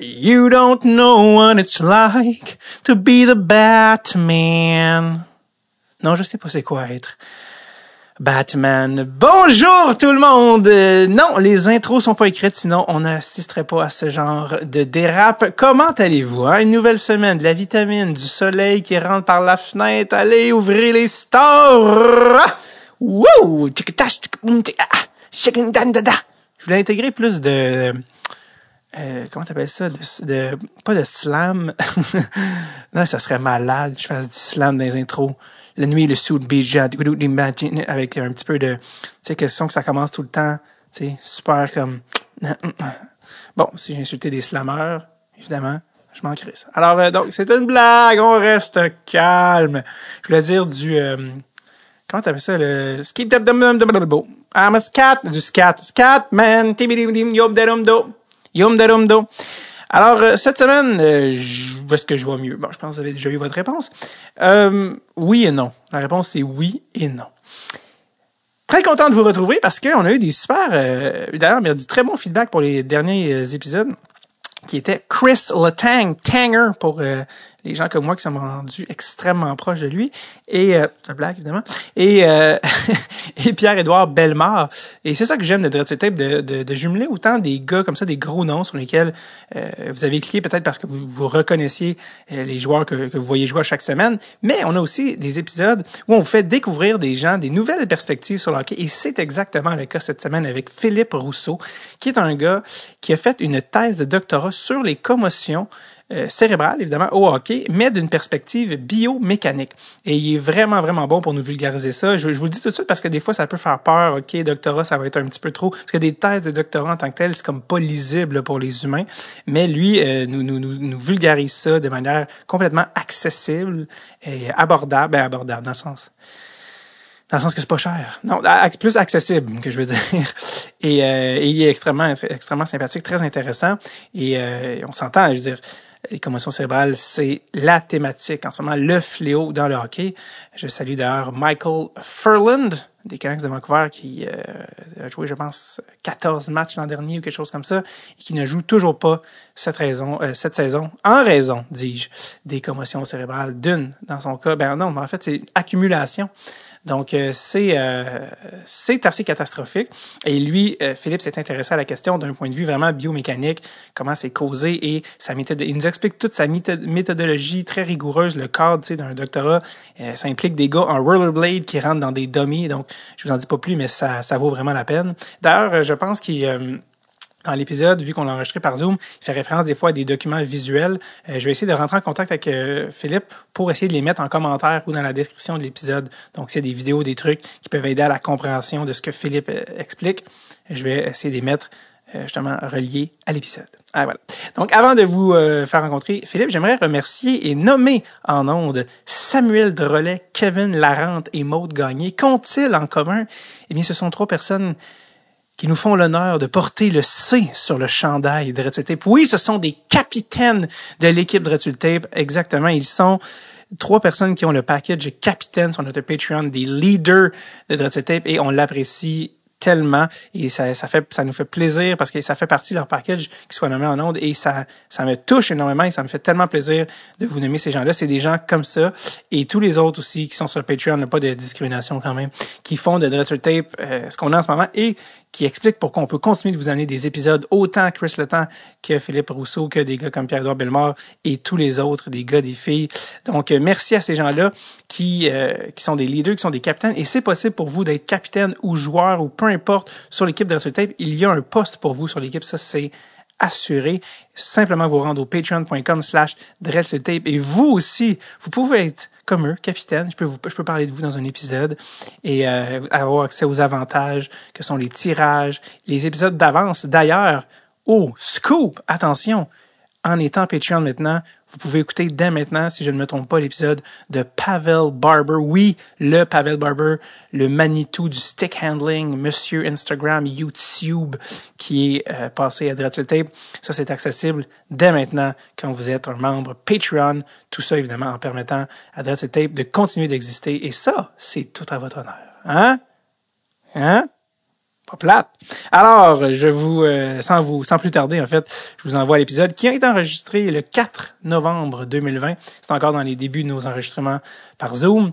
You don't know what it's like to be the Batman. Non, je sais pas c'est quoi être. Batman. Bonjour tout le monde! Non, les intros sont pas écrites, sinon on n'assisterait pas à ce genre de dérape. Comment allez-vous? Hein? Une nouvelle semaine, de la vitamine, du soleil qui rentre par la fenêtre. Allez, ouvrez les stores! Wouh! Je voulais intégrer plus de... Euh, comment t'appelles ça? De, pas de slam. non, ça serait malade. Je fasse du slam dans les intros la nuit, le sud bija, avec un petit peu de, tu sais, question que ça commence tout le temps, tu sais, super comme, bon, si j'ai insulté des slammers, évidemment, je m'en crisse. Alors, euh, donc, c'est une blague, on reste calme. Je voulais dire du, euh, comment t'appelles ça, le, skip I'm a scat, du scat, scat, man, tibidim, yom darum do. Alors, euh, cette semaine, euh, est-ce que je vois mieux? Bon, je pense que vous avez déjà eu votre réponse. Euh, oui et non. La réponse, c'est oui et non. Très content de vous retrouver parce qu'on a eu des super... D'ailleurs, il y a du très bon feedback pour les derniers épisodes qui était Chris Letang, Tanger pour les gens comme moi qui sont rendus extrêmement proches de lui, et euh, évidemment, et, euh, et Pierre-Édouard Bellemare. Et c'est ça que j'aime de Dread Tape, de, de, de, jumeler autant des gars comme ça, des gros noms sur lesquels euh, vous avez cliqué peut-être parce que vous, vous reconnaissiez euh, les joueurs que, que vous voyez jouer chaque semaine, mais on a aussi des épisodes où on vous fait découvrir des gens, des nouvelles perspectives sur le et c'est exactement le cas cette semaine avec Philippe Rousseau, qui est un gars qui a fait une thèse de doctorat sur les commotions euh, cérébrale, évidemment, au hockey, mais d'une perspective biomécanique. Et il est vraiment, vraiment bon pour nous vulgariser ça. Je, je, vous le dis tout de suite parce que des fois, ça peut faire peur. OK, doctorat, ça va être un petit peu trop. Parce que des thèses de doctorat en tant que telles, c'est comme pas lisible pour les humains. Mais lui, euh, nous, nous, nous, nous, vulgarise ça de manière complètement accessible et abordable. Ben, abordable, dans le sens dans le sens que c'est pas cher. Non, plus accessible, que je veux dire. Et, euh, et il est extrêmement, extrêmement sympathique, très intéressant. Et euh, on s'entend, je veux dire, les commotions cérébrales, c'est la thématique en ce moment, le fléau dans le hockey. Je salue d'ailleurs Michael Furland des Canucks de Vancouver qui euh, a joué, je pense, 14 matchs l'an dernier ou quelque chose comme ça et qui ne joue toujours pas cette, raison, euh, cette saison en raison, dis-je, des commotions cérébrales. D'une, dans son cas, ben non, mais en fait, c'est accumulation donc, euh, c'est euh, c'est assez catastrophique. Et lui, euh, Philippe s'est intéressé à la question d'un point de vue vraiment biomécanique, comment c'est causé et sa méthode. Il nous explique toute sa méthodologie très rigoureuse, le cadre d'un doctorat. ça implique des gars en rollerblade qui rentrent dans des dummies. Donc, je vous en dis pas plus, mais ça, ça vaut vraiment la peine. D'ailleurs, je pense qu'il dans l'épisode, vu qu'on l'a enregistré par Zoom, il fait référence des fois à des documents visuels. Euh, je vais essayer de rentrer en contact avec euh, Philippe pour essayer de les mettre en commentaire ou dans la description de l'épisode. Donc, a des vidéos, des trucs qui peuvent aider à la compréhension de ce que Philippe euh, explique, je vais essayer de les mettre justement reliés à l'épisode. Ah, voilà. Donc, avant de vous faire rencontrer Philippe, j'aimerais remercier et nommer en ondes Samuel Drolet, Kevin Larente et Maude Gagné. Qu'ont-ils en commun? Eh bien, ce sont trois personnes qui nous font l'honneur de porter le C sur le chandail de Red Tape. Oui, ce sont des capitaines de l'équipe de Red Tape. Exactement. Ils sont trois personnes qui ont le package capitaine sur notre Patreon, des leaders de Red Tape et on l'apprécie tellement et ça, ça fait ça nous fait plaisir parce que ça fait partie de leur package qui soit nommé en ondes et ça ça me touche énormément et ça me fait tellement plaisir de vous nommer ces gens-là c'est des gens comme ça et tous les autres aussi qui sont sur Patreon n'a pas de discrimination quand même qui font de Dreadful Tape euh, ce qu'on a en ce moment et qui explique pourquoi on peut continuer de vous amener des épisodes autant Chris Letang que Philippe Rousseau, que des gars comme Pierre-Edouard Bellemare et tous les autres, des gars, des filles. Donc, euh, merci à ces gens-là qui, euh, qui sont des leaders, qui sont des capitaines. Et c'est possible pour vous d'être capitaine ou joueur ou peu importe sur l'équipe de Tape. Il y a un poste pour vous sur l'équipe. Ça, c'est assuré. Simplement vous rendre au patreon.com slash Tape. Et vous aussi, vous pouvez être comme eux, capitaine. Je peux, vous, je peux parler de vous dans un épisode et euh, avoir accès aux avantages que sont les tirages, les épisodes d'avance. D'ailleurs, oh, scoop, attention, en étant Patreon maintenant, vous pouvez écouter dès maintenant, si je ne me trompe pas, l'épisode de Pavel Barber. Oui, le Pavel Barber, le Manitou du stick handling, Monsieur Instagram, YouTube, qui est euh, passé à Dreadful Tape. Ça, c'est accessible dès maintenant quand vous êtes un membre Patreon. Tout ça, évidemment, en permettant à Dreadful Tape de continuer d'exister. Et ça, c'est tout à votre honneur. Hein? Hein? Pas plate. Alors, je vous, euh, sans vous, sans plus tarder, en fait, je vous envoie l'épisode qui a été enregistré le 4 novembre 2020. C'est encore dans les débuts de nos enregistrements par Zoom.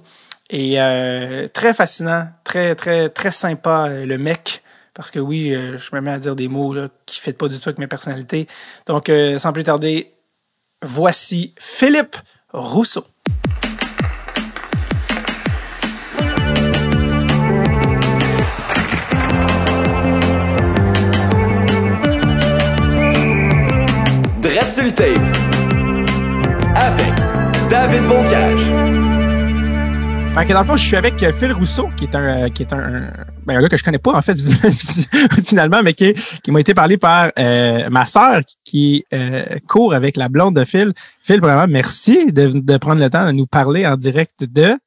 Et euh, très fascinant, très, très, très sympa, euh, le mec. Parce que oui, je me mets à dire des mots qui ne pas du tout avec mes personnalités. Donc, sans plus tarder, voici Philippe Rousseau. Tape avec David Bocage. Fait que dans le fond, je suis avec euh, Phil Rousseau, qui est un, euh, qui est un, ben, un gars que je connais pas en fait finalement, mais qui, qui m'a été parlé par euh, ma sœur qui court avec la blonde de Phil. Phil, vraiment, merci de, de prendre le temps de nous parler en direct de.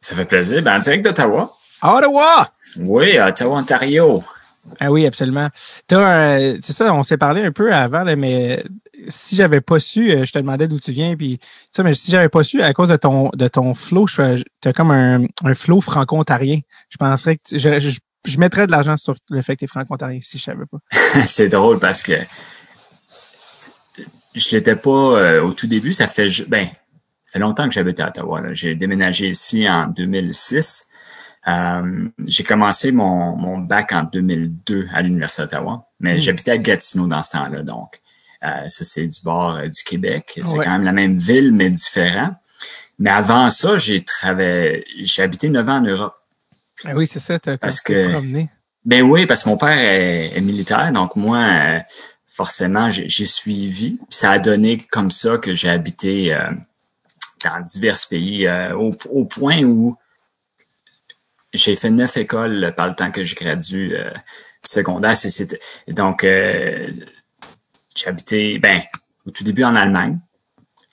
Ça fait plaisir. Ben, en direct d'Ottawa. Ottawa. Oui, Ottawa, Ontario. Ah oui, absolument. C'est ça, on s'est parlé un peu avant, mais si j'avais pas su, euh, je te demandais d'où tu viens, puis ça, mais si j'avais pas su, à cause de ton de ton flow, tu as comme un, un flow franco-ontarien. Je penserais que je, je, mettrais de l'argent sur le fait que tu es franco-ontarien si je savais pas. C'est drôle parce que je l'étais pas euh, au tout début. Ça fait ben, ça fait longtemps que j'habite à Ottawa. J'ai déménagé ici en 2006. Euh, j'ai commencé mon, mon bac en 2002 à l'Université d'Ottawa, mais hmm. j'habitais à Gatineau dans ce temps-là, donc ça, c'est du bord euh, du Québec. C'est quand même la même ville, mais différent. Mais avant ça, j'ai travaillé, j'ai habité neuf ans en Europe. Ah oui, c'est ça, t'as parce que promené. Ben oui, parce que mon père est, militaire, donc moi, euh, forcément, j'ai suivi. Puis ça a donné comme ça que j'ai habité dans divers pays, au, au, point où j'ai fait neuf écoles par le temps que j'ai gradué secondaire. C'est, donc, habité, ben, au tout début en Allemagne.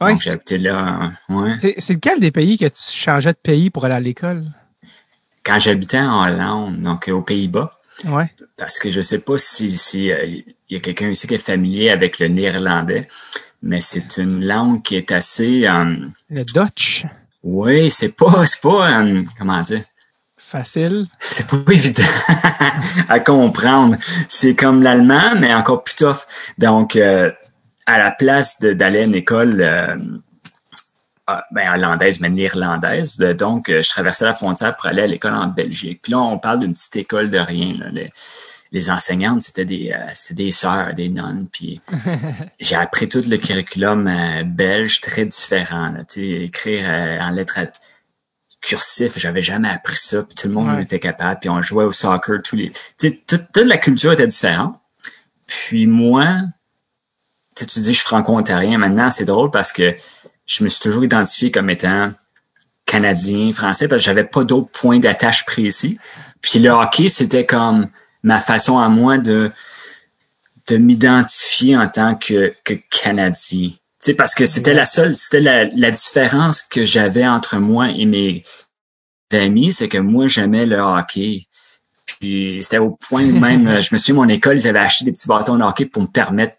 Ouais, j'ai habité là. Ouais. C'est lequel des pays que tu changeais de pays pour aller à l'école? Quand j'habitais en Hollande, donc aux Pays-Bas. Ouais. Parce que je sais pas si si euh, y a quelqu'un ici qui est familier avec le néerlandais, mais c'est une langue qui est assez. Euh, le Dutch. Oui, c'est pas c'est pas euh, comment dire? Facile. C'est pas évident à comprendre. C'est comme l'allemand, mais encore plus tough. Donc, euh, à la place d'aller à une école euh, ah, ben, hollandaise, mais néerlandaise, donc euh, je traversais la frontière pour aller à l'école en Belgique. Puis là, on parle d'une petite école de rien. Les, enseignantes, c'était des, des sœurs, des nonnes. Puis j'ai appris tout le curriculum belge très différent. Là, écrire en lettres cursif, j'avais jamais appris ça, puis tout le monde était capable, puis on jouait au soccer, tous les, toute, toute la culture était différente. Puis moi, tu dis je suis franco-ontarien, maintenant c'est drôle parce que je me suis toujours identifié comme étant canadien, français, parce que j'avais pas d'autres points d'attache précis. Puis le hockey, c'était comme ma façon à moi de de m'identifier en tant que, que Canadien sais, parce que c'était la seule, c'était la, la, différence que j'avais entre moi et mes amis, c'est que moi, j'aimais le hockey. Puis c'était au point où même, je me souviens, mon école, ils avaient acheté des petits bâtons de hockey pour me permettre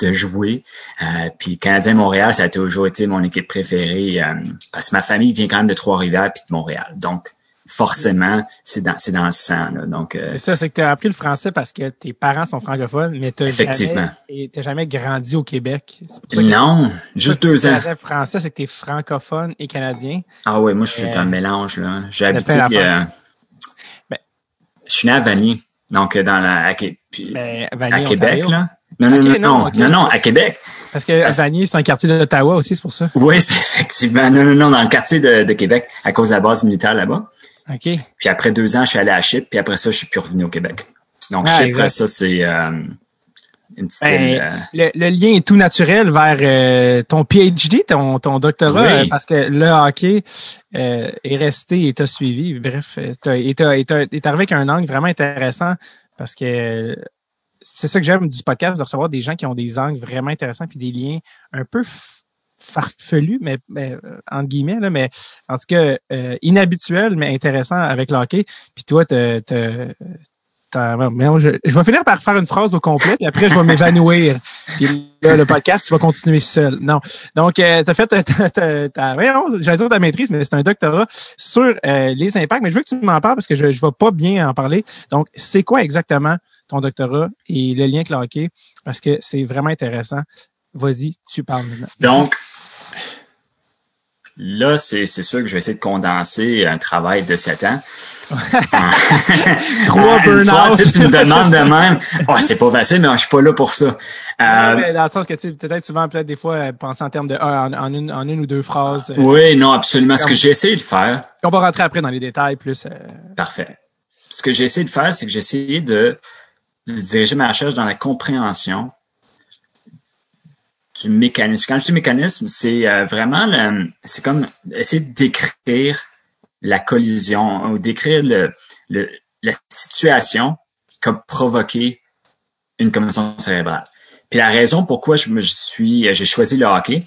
de jouer. Euh, puis Canadien Montréal, ça a toujours été mon équipe préférée euh, parce que ma famille vient quand même de Trois-Rivières puis de Montréal. Donc, forcément, c'est dans, c'est dans le sang. Donc, euh, c'est ça, c'est que tu as appris le français parce que tes parents sont francophones, mais tu Effectivement. Jamais, jamais grandi au Québec. non, juste deux ans. Le français, c'est que tu es francophone et canadien. Ah oui, moi, je suis dans le mélange. là. J'ai habité... Euh, ben, je suis né à Vanier, donc dans la, à, ben, à Québec. Là. Non, non, non, non, non, à Québec. Parce que Vanier, c'est un quartier d'Ottawa aussi, c'est pour ça. Oui, c'est effectivement. Non, non, non, dans le quartier de, de Québec, à cause de la base militaire là-bas. OK. Puis après deux ans, je suis allé à Chypre, puis après ça, je suis plus revenu au Québec. Donc, ah, Chypre, ça, c'est euh, une petite... Ben, euh, le, le, lien est tout naturel vers euh, ton PhD, ton, ton doctorat, parce que le hockey est resté et t'a suivi. Bref, t'as arrivé avec un angle vraiment intéressant parce que c'est ça que j'aime du podcast, de recevoir des gens qui ont des angles vraiment intéressants puis des liens un peu farfelu, mais, mais euh, entre guillemets, là, mais en tout cas euh, inhabituel, mais intéressant avec le hockey. Puis toi, tu je, vais finir par faire une phrase au complet, puis après, je vais m'évanouir. Puis là, le podcast, tu vas continuer seul. Non. Donc, euh, tu as fait ta, j'allais dire ta maîtrise, mais c'est un doctorat sur euh, les impacts. Mais je veux que tu m'en parles parce que je ne vais pas bien en parler. Donc, c'est quoi exactement ton doctorat et le lien avec le hockey? Parce que c'est vraiment intéressant. Vas-y, tu parles maintenant. Donc, Là, c'est sûr que je vais essayer de condenser un travail de sept ans. Trois burn-out. Tu, me demandes de même. Oh, c'est pas facile, mais je suis pas là pour ça. Euh, dans le sens que tu peut-être souvent peut-être des fois euh, penser en termes de en, en, une, en une ou deux phrases. Euh, oui, non, absolument. Ce que j'ai essayé de faire. On va rentrer après dans les détails plus. Parfait. Ce que j'ai essayé de faire, c'est que j'ai essayé de diriger ma recherche dans la compréhension du mécanisme. Quand je dis mécanisme, c'est euh, vraiment c'est comme essayer de décrire la collision ou décrire le, la situation qui a provoqué une commotion cérébrale. Puis la raison pourquoi je me suis j'ai choisi le hockey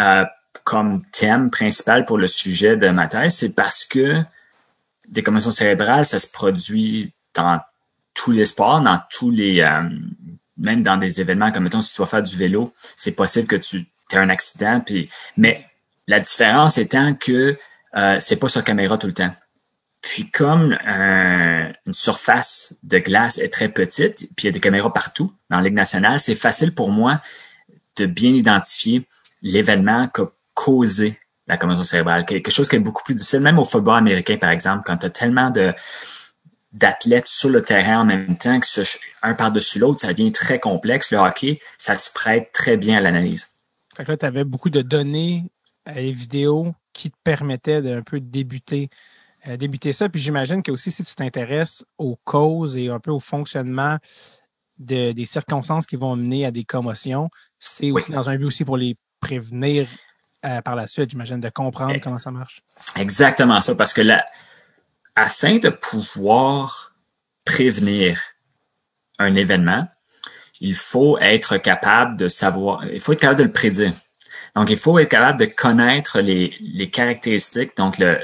euh, comme thème principal pour le sujet de ma thèse, c'est parce que des commotions cérébrales, ça se produit dans tous les sports, dans tous les euh, même dans des événements comme mettons si tu vas faire du vélo, c'est possible que tu aies un accident. Puis, mais la différence étant que euh, c'est pas sur caméra tout le temps. Puis comme une surface de glace est très petite, puis il y a des caméras partout dans la Ligue nationale, c'est facile pour moi de bien identifier l'événement qui a causé la commotion cérébrale. Quelque chose qui est beaucoup plus difficile, même au football américain, par exemple, quand tu as tellement de, d'athlètes sur le terrain en même temps, que ce, un par-dessus l'autre, ça devient très complexe. Le hockey, ça se prête très bien à l'analyse. Fait que là, tu avais beaucoup de données et vidéos qui te permettaient d'un peu débuter, euh, débuter ça. Puis j'imagine que aussi, si tu t'intéresses aux causes et un peu au fonctionnement de, des circonstances qui vont mener à des commotions, c'est aussi dans un but aussi pour les prévenir euh, par la suite, j'imagine, de comprendre eh. comment ça marche. Exactement ça, parce que là, afin de pouvoir prévenir un événement, il faut être capable de savoir, il faut être capable de le prédire. Donc, il faut être capable de connaître les, les caractéristiques, donc le,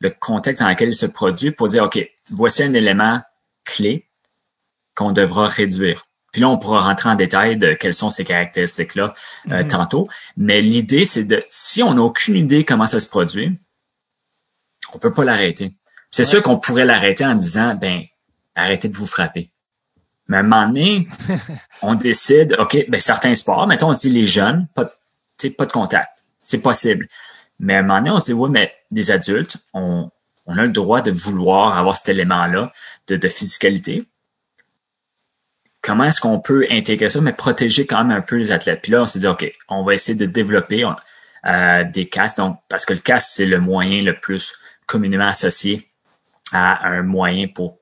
le contexte dans lequel il se produit pour dire, OK, voici un élément clé qu'on devra réduire. Puis là, on pourra rentrer en détail de quelles sont ces caractéristiques-là euh, mm-hmm. tantôt. Mais l'idée, c'est de, si on n'a aucune idée comment ça se produit, on peut pas l'arrêter. C'est sûr qu'on pourrait l'arrêter en disant, ben, arrêtez de vous frapper. Mais à un moment donné, on décide, OK, ben, certains sports, mettons, on se dit les jeunes, pas de, pas de contact. C'est possible. Mais à un moment donné, on se dit, oui, mais les adultes, on, on a le droit de vouloir avoir cet élément-là de, de physicalité. Comment est-ce qu'on peut intégrer ça, mais protéger quand même un peu les athlètes? Puis là, on s'est dit, OK, on va essayer de développer euh, des casques. Donc, parce que le casque, c'est le moyen le plus communément associé à un moyen pour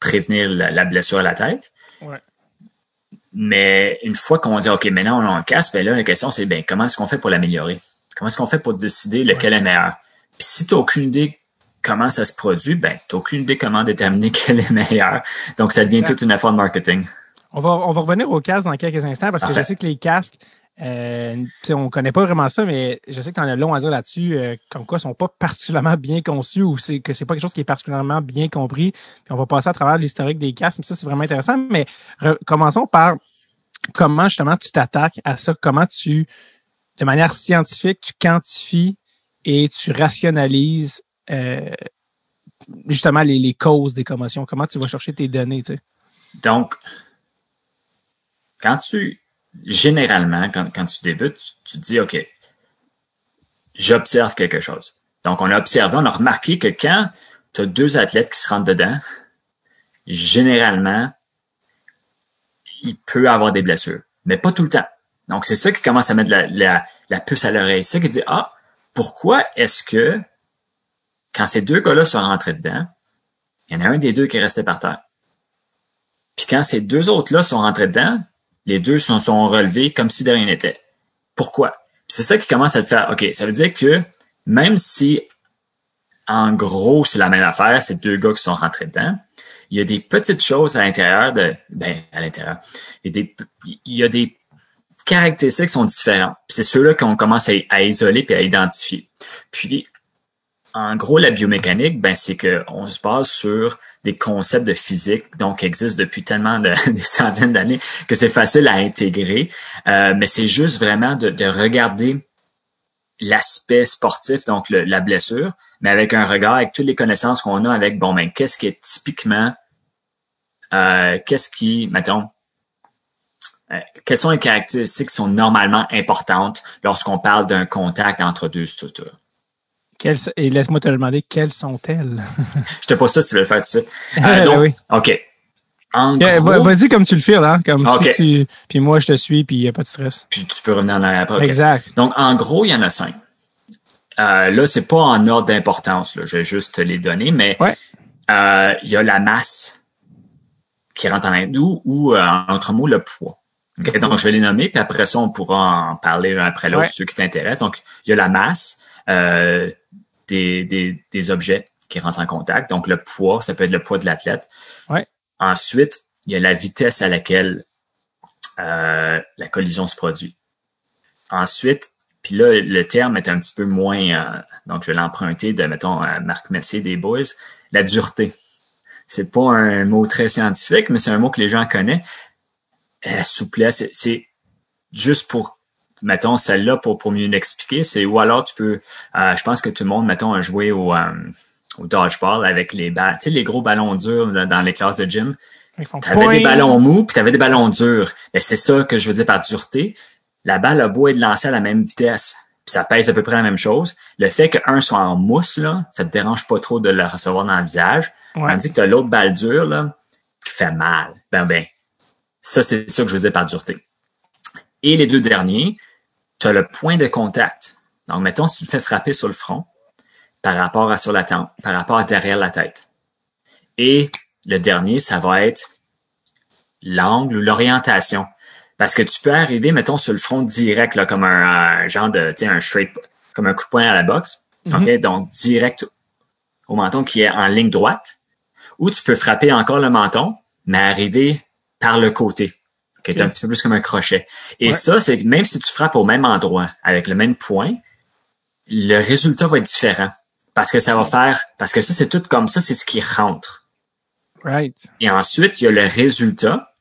prévenir la, blessure à la tête. Mais une fois qu'on dit, OK, maintenant on a un casque, ben là, la question, c'est, ben, comment est-ce qu'on fait pour l'améliorer? Comment est-ce qu'on fait pour décider lequel est meilleur? Puis si tu n'as aucune idée comment ça se produit, ben, tu n'as aucune idée comment déterminer quel est meilleur. Donc, ça devient toute une affaire de marketing. On va, on va revenir aux casques dans quelques instants parce que je sais que les casques, euh, on connaît pas vraiment ça, mais je sais que tu en as long à dire là-dessus, euh, comme quoi ils sont pas particulièrement bien conçus ou c'est que c'est pas quelque chose qui est particulièrement bien compris. Puis on va passer à travers l'historique des casques, ça c'est vraiment intéressant. Mais commençons par comment justement tu t'attaques à ça, comment tu, de manière scientifique, tu quantifies et tu rationalises euh, justement les, les, causes des commotions. Comment tu vas chercher tes données, tu sais? Donc, quand tu généralement, quand, quand tu débutes, tu dis, OK, j'observe quelque chose. Donc, on a observé, on a remarqué que quand tu as deux athlètes qui se rentrent dedans, généralement, il peut avoir des blessures, mais pas tout le temps. Donc, c'est ça qui commence à mettre la, la, la puce à l'oreille. C'est ça qui dit, ah, pourquoi est-ce que quand ces deux gars-là sont rentrés dedans, il y en a un des deux qui est resté par terre. Puis quand ces deux autres-là sont rentrés dedans, les deux sont, sont relevés comme si de rien n'était. Pourquoi? C'est ça qui commence à te faire, OK, ça veut dire que même si en gros c'est la même affaire, c'est deux gars qui sont rentrés dedans, il y a des petites choses à l'intérieur de, ben, à l'intérieur. Il y a des, il y a des caractéristiques qui sont différentes. c'est ceux-là qu'on commence à, isoler puis à identifier. Puis, en gros, la biomécanique, ben, c'est qu'on se base sur des concepts de physique, donc qui existent depuis tellement de, des centaines d'années que c'est facile à intégrer. Euh, mais c'est juste vraiment de, de regarder l'aspect sportif, donc le- la blessure, mais avec un regard, avec toutes les connaissances qu'on a avec, bon, ben, qu'est-ce qui est typiquement, euh, qu'est-ce qui, mettons, euh, quelles sont les caractéristiques qui sont normalement importantes lorsqu'on parle d'un contact entre deux structures? Quelles- et laisse-moi te demander quelles sont-elles? Je te pose ça si tu veux le faire tout de suite. Euh, donc, oui. OK. Gros, va- Vas-y comme tu le fais, là. Comme si tu. Puis moi, je te suis, puis il n'y a pas de stress. puis tu peux revenir en arrière après. Exact. Donc, en gros, il y en a cinq. Euh, là, c'est pas en ordre d'importance. Je vais juste te les donner, mais Ouais. euh, il y a la masse qui rentre en hindou ou, euh, en autre mot, le poids. OK? Donc, je vais les nommer, puis après ça, on pourra en parler l'un après l'autre, Ouais. ceux qui t'intéressent. Donc, il y a la masse euh, des, des, des objets qui rentrent en contact. Donc, le poids, ça peut être le poids de l'athlète. Ouais. Ensuite, il y a la vitesse à laquelle euh, la collision se produit. Ensuite, puis là, le terme est un petit peu moins, euh, donc je vais l'emprunter de, mettons, euh, Marc Messier des Boys, la dureté. C'est pas un mot très scientifique, mais c'est un mot que les gens connaissent. La souplesse, c'est- c'est juste pour, mettons, celle-là, pour, pour mieux l'expliquer, c'est, ou alors tu peux, euh, je pense que tout le monde, mettons, a joué au, euh, au dodgeball avec les balles, tu sais, les gros ballons durs dans les classes de gym. Ils font T'avais des ballons mous, puis t'avais des ballons durs. Ben, c'est ça que je veux dire par dureté. La balle a beau être lancée à la même vitesse, puis ça pèse à peu près la même chose. Le fait qu'un soit en mousse, là, ça te dérange pas trop de le recevoir dans le visage. Ouais. Tandis que t'as l'autre balle dure, là, qui fait mal. Ben, ben, ça, c'est ça que je veux dire par dureté. Et les deux derniers, tu as le point de contact. Donc, mettons, si tu te fais frapper sur le front, par rapport à sur la tempe, par rapport à derrière la tête. Et le dernier, ça va être l'angle ou l'orientation. Parce que tu peux arriver, mettons, sur le front direct, là, comme un, un genre de, tu sais, un straight, comme un coup de poing à la boxe. OK? Donc, direct au menton qui est en ligne droite. Ou tu peux frapper encore le menton, mais arriver par le côté, qui est un petit peu plus comme un crochet. Et Ouais. ça, c'est même si tu frappes au même endroit, avec le même point, le résultat va être différent. Parce que ça va faire, parce que ça, c'est tout comme ça, c'est ce qui rentre. Right. Et ensuite, il y a le résultat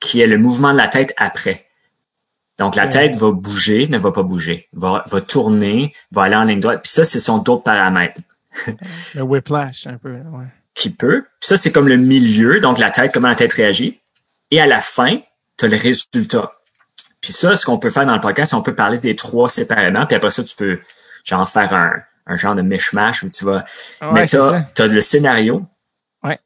qui est le mouvement de la tête après. Donc, la Ouais. tête va bouger, ne va pas bouger, va, va tourner, va aller en ligne droite. Puis ça, ce sont d'autres paramètres Le whiplash, un peu. Ouais. qui peut. Puis ça, c'est comme le milieu, donc la tête, comment la tête réagit. Et à la fin, tu as le résultat. Puis ça, ce qu'on peut faire dans le podcast, c'est on peut parler des trois séparément, puis après ça, tu peux genre faire un, un genre de mishmash où tu vas Ouais, Mais tu as le scénario. Ouais.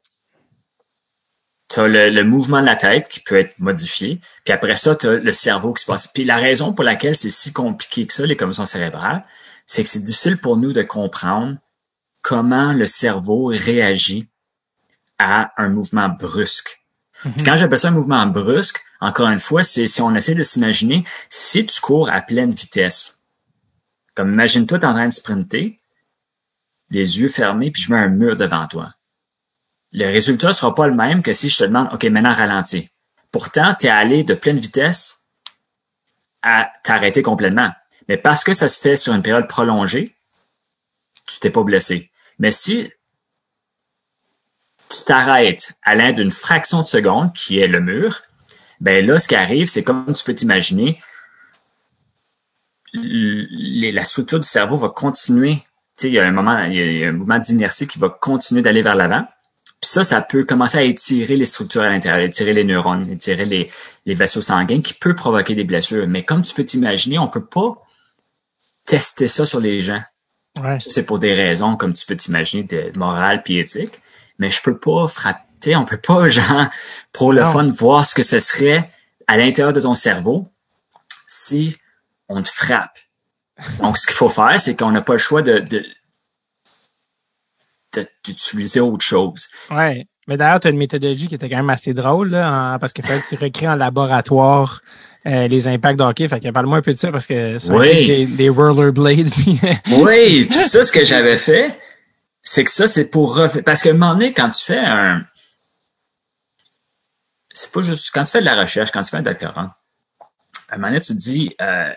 Tu as le, le mouvement de la tête qui peut être modifié. Puis après ça, tu as le cerveau qui se passe. Puis la raison pour laquelle c'est si compliqué que ça, les commissions cérébrales, c'est que c'est difficile pour nous de comprendre comment le cerveau réagit à un mouvement brusque. Puis quand j'appelle ça un mouvement brusque, encore une fois, c'est si on essaie de s'imaginer, si tu cours à pleine vitesse, comme imagine-toi, en train de sprinter, les yeux fermés, puis je mets un mur devant toi. Le résultat sera pas le même que si je te demande, OK, maintenant ralentis. Pourtant, tu es allé de pleine vitesse à t'arrêter complètement. Mais parce que ça se fait sur une période prolongée, tu t'es pas blessé. Mais si tu t'arrêtes à l'un d'une fraction de seconde, qui est le mur, ben là, ce qui arrive, c'est comme tu peux t'imaginer, la structure du cerveau va continuer. Tu sais, il y a un moment, il y a- un mouvement d'inertie qui va continuer d'aller vers l'avant. Puis ça, ça peut commencer à étirer les structures à l'intérieur, étirer les neurones, étirer les, les vaisseaux sanguins, qui peut provoquer des blessures. Mais comme tu peux t'imaginer, on peut pas tester ça sur les gens. Ouais. Ça, c'est pour des raisons, comme tu peux t'imaginer, de morale puis éthique. Mais je peux pas frapper, tu sais, on peut pas, genre, pour le Non. fun, voir ce que ce serait à l'intérieur de ton cerveau si on te frappe. Donc, ce qu'il faut faire, c'est qu'on n'a pas le choix de, de- de- d'utiliser autre chose. Ouais. Mais d'ailleurs, tu as une méthodologie qui était quand même assez drôle, là, en- parce que tu recrées en laboratoire euh, les impacts de hockey. Fait que parle-moi un peu de ça, parce que c'est Oui. des, des rollerblades. puis- Oui, puis ça, ce que j'avais fait, c'est que ça, c'est pour refaire. Parce qu'à un moment donné, quand tu fais un. C'est pas juste. Quand tu fais de la recherche, quand tu fais un doctorat, à un moment donné, tu te dis, euh,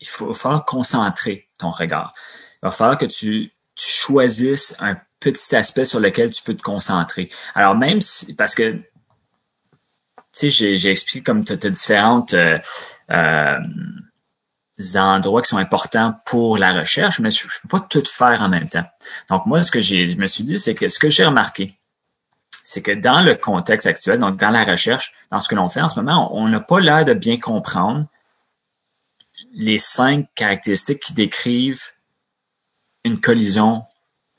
il faut falloir concentrer ton regard. Il va falloir que tu tu choisisses un petit aspect sur lequel tu peux te concentrer. Alors même si, parce que, tu sais, j'ai, expliqué comme tu as différentes euh, euh, endroits qui sont importants pour la recherche, mais je, ne peux pas tout faire en même temps. Donc moi, ce que j'ai, je me suis dit, c'est que ce que j'ai remarqué, c'est que dans le contexte actuel, donc dans la recherche, dans ce que l'on fait en ce moment, on n'a pas l'air de bien comprendre les cinq caractéristiques qui décrivent une collision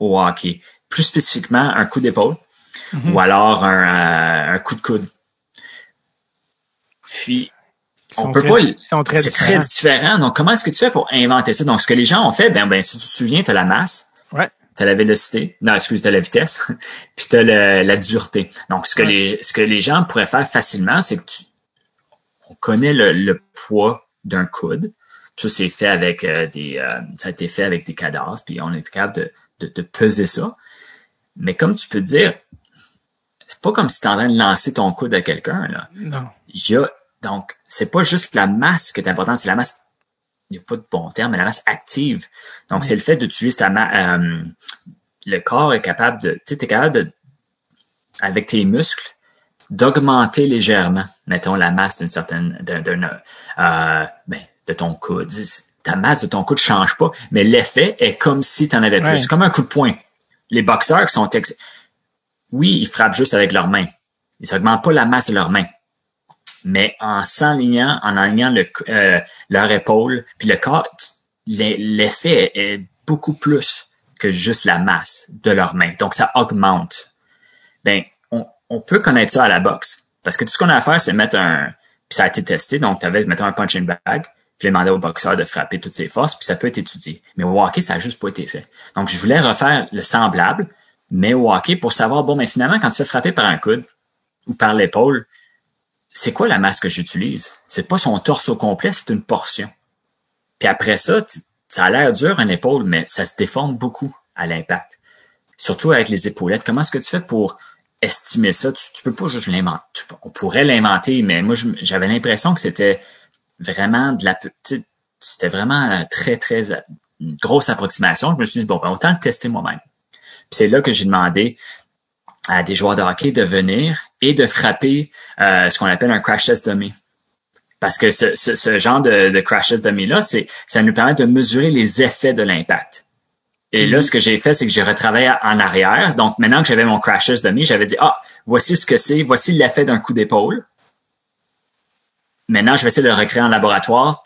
au hockey. Plus spécifiquement, un coup d'épaule Mhm. ou alors un, euh, un coup de coude. Puis, on peut très- pas. très C'est très différent. Donc, comment est-ce que tu fais pour inventer ça? Donc, ce que les gens ont fait, ben, ben si tu te souviens, tu as la masse, Ouais. Tu as la vélocité, non, excuse, tu la vitesse, puis tu as la dureté. Donc, ce que, Ouais. les, ce que les gens pourraient faire facilement, c'est que tu, on connaît le, le poids d'un coude. Ça, c'est fait avec euh, des, euh, ça a été fait avec des cadavres, puis on est capable de, de, de peser ça. Mais comme tu peux dire, c'est pas comme si tu es en train de lancer ton coude à quelqu'un, là. Non. Il y a, donc, c'est pas juste la masse qui est importante, c'est la masse, il n'y a pas de bon terme, mais la masse active. Donc, c'est le fait d'utiliser ta masse, le corps est capable de, tu sais, t'es capable de, avec tes muscles, d'augmenter légèrement, mettons, la masse d'une certaine, d'un, d'un, euh, ben, de ton coude. Ta masse de ton coude change pas, mais l'effet est comme si tu en avais plus. C'est comme un coup de poing. Les boxeurs qui sont, ex- oui, ils frappent juste avec leurs mains. Ils n'augmentent pas la masse de leurs mains. Mais en s'alignant, en alignant euh, leur épaule, puis le corps, l'e- l'effet est beaucoup plus que juste la masse de leurs mains. Donc, ça augmente. Ben, on, peut connaître ça à la boxe. Parce que tout ce qu'on a à faire, c'est mettre un... Puis ça a été testé. Donc, tu avais, mettons, un punching bag, puis demander au boxeur de frapper toutes ses forces, puis ça peut être étudié. Mais au hockey, ça a juste pas été fait. Donc, je voulais refaire le semblable, mais au hockey, pour savoir, bon, mais finalement, quand tu fais frapper par un coude ou par l'épaule, c'est quoi la masse que j'utilise? C'est pas son torse au complet, c'est une portion. Puis après ça, ça a l'air dur, une épaule, mais ça se déforme beaucoup à l'impact. Surtout avec les épaulettes. Comment est-ce que tu fais pour estimer ça? Tu, tu peux pas juste l'inventer. On pourrait l'inventer, mais moi, j'avais l'impression que c'était vraiment de la, pe- tu sais, c'était vraiment euh, très, très, euh, grosse approximation. Je me suis dit, bon, ben, autant le tester moi-même. Puis c'est là que j'ai demandé à des joueurs de hockey de venir et de frapper euh, ce qu'on appelle un crash test dummy. Parce que ce, ce, ce genre de, de crash test dummy-là, c'est, ça nous permet de mesurer les effets de l'impact. Et là, ce que j'ai fait, c'est que j'ai retravaillé en arrière. Donc, maintenant que j'avais mon crash test dummy, j'avais dit, ah, voici ce que c'est, voici l'effet d'un coup d'épaule. Maintenant, je vais essayer de le recréer en laboratoire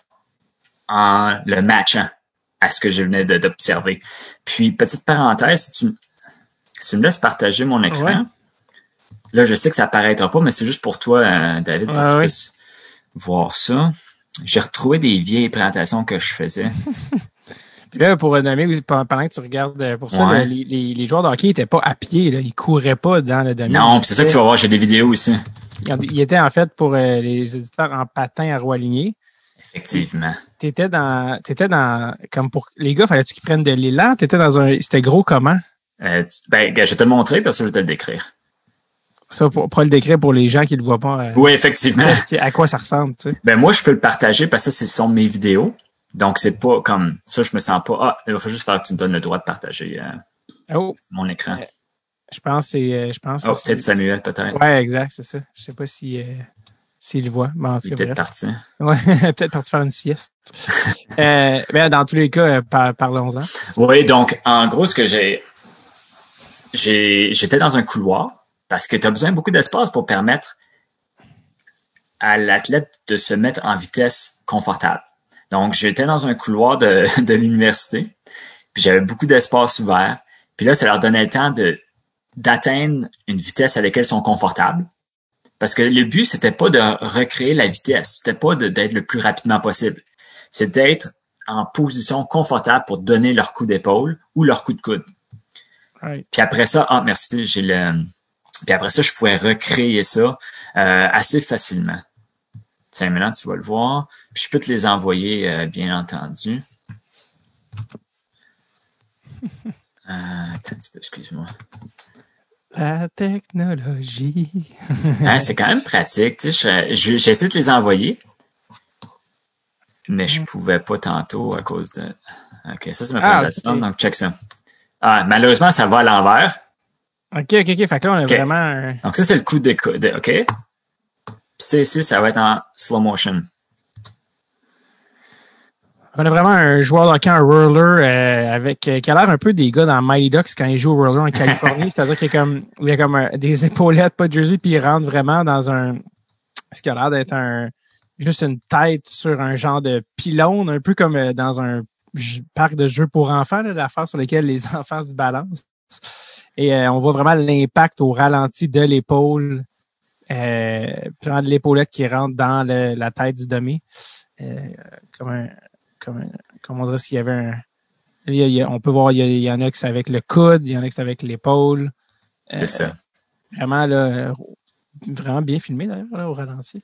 en le matchant à ce que je venais d'observer. Puis, petite parenthèse, si tu, tu me laisses partager mon écran, Ouais. là, je sais que ça paraîtra pas, mais c'est juste pour toi, euh, David, pour que tu puisses voir ça. J'ai retrouvé des vieilles présentations que je faisais. Puis là, pour nommer, pendant que tu regardes euh, pour ça, Ouais. les, les, les joueurs de hockey n'étaient pas à pied, là. ils couraient pas dans le domaine. Non, puis c'est ça que tu vas voir, j'ai des vidéos aussi. Ils étaient en fait pour euh, les éditeurs en patin à roue alignée. Effectivement. T'étais dans, t'étais dans, comme pour les gars, fallait-tu qu'ils prennent de l'élan? T'étais dans un, c'était gros comment? Euh, tu- ben, je vais te le montrer, puis ça, je vais te le décrire. Ça, pour, pour le décrire pour les gens qui le voient pas, euh, Oui, effectivement. à quoi ça ressemble, tu sais. Ben, moi, je peux le partager parce que ça, ce sont mes vidéos. Donc, c'est pas comme ça, je me sens pas. Ah, il va falloir juste faire que tu me donnes le droit de partager euh, Oh, mon écran. je pense que c'est, je pense Oh, peut-être Samuel, peut-être. Ouais, exact, c'est ça. Je sais pas si, s'il le voit. Il est peut-être parti. Ouais, peut-être parti faire une sieste. euh, mais dans tous les cas, par- parlons-en. Oui, donc, en gros, ce que j'ai. J'étais dans un couloir parce que tu as besoin de beaucoup d'espace pour permettre à l'athlète de se mettre en vitesse confortable. Donc, j'étais dans un couloir de, de l'université, puis j'avais beaucoup d'espace ouvert. Puis là, ça leur donnait le temps d'atteindre une vitesse à laquelle ils sont confortables. Parce que le but, c'était pas de recréer la vitesse, c'était pas d'être le plus rapidement possible. C'est d'être en position confortable pour donner leur coup d'épaule ou leur coup de coude. Puis après ça, ah merci, j'ai le. Puis après ça, je pouvais recréer ça euh, assez facilement. Tiens, maintenant, tu vas le voir. Puis je peux te les envoyer, euh, bien entendu. Euh, attends un petit peu, excuse-moi. La technologie. Hein, c'est quand même pratique. Tu sais, je- je- J'essaie de les envoyer, mais je pouvais pas tantôt à cause de. Ok, ça c'est ma Ah, présentation, ok. donc check ça. Ah, malheureusement, ça va à l'envers. OK, OK, OK. Fait que là, on a vraiment un... Donc ça, c'est le coup de, de OK. Puis ça ici, ça va être en slow motion. On a vraiment un joueur de hockey, un roller, euh, avec, euh, qui a l'air un peu des gars dans Mighty Ducks quand ils jouent au roller en Californie. C'est-à-dire qu'il y a comme, il y a comme un- des épaulettes, pas de jersey, puis il rentre vraiment dans un, ce qui a l'air d'être un, juste une tête sur un genre de pylône, un peu comme euh, dans un parc de jeux pour enfants, l'affaire sur laquelle les enfants se balancent. Et euh, on voit vraiment l'impact au ralenti de l'épaule, euh, de l'épaulette qui rentre dans le- la tête du demi. Euh, comme un, comme, un- comme on dirait s'il y avait un. il y a- il y a- on peut voir, il y, a- il y en a qui c'est avec le coude, il y en a qui c'est avec l'épaule. C'est Euh, ça. Vraiment, là, vraiment bien filmé d'ailleurs, là, au ralenti.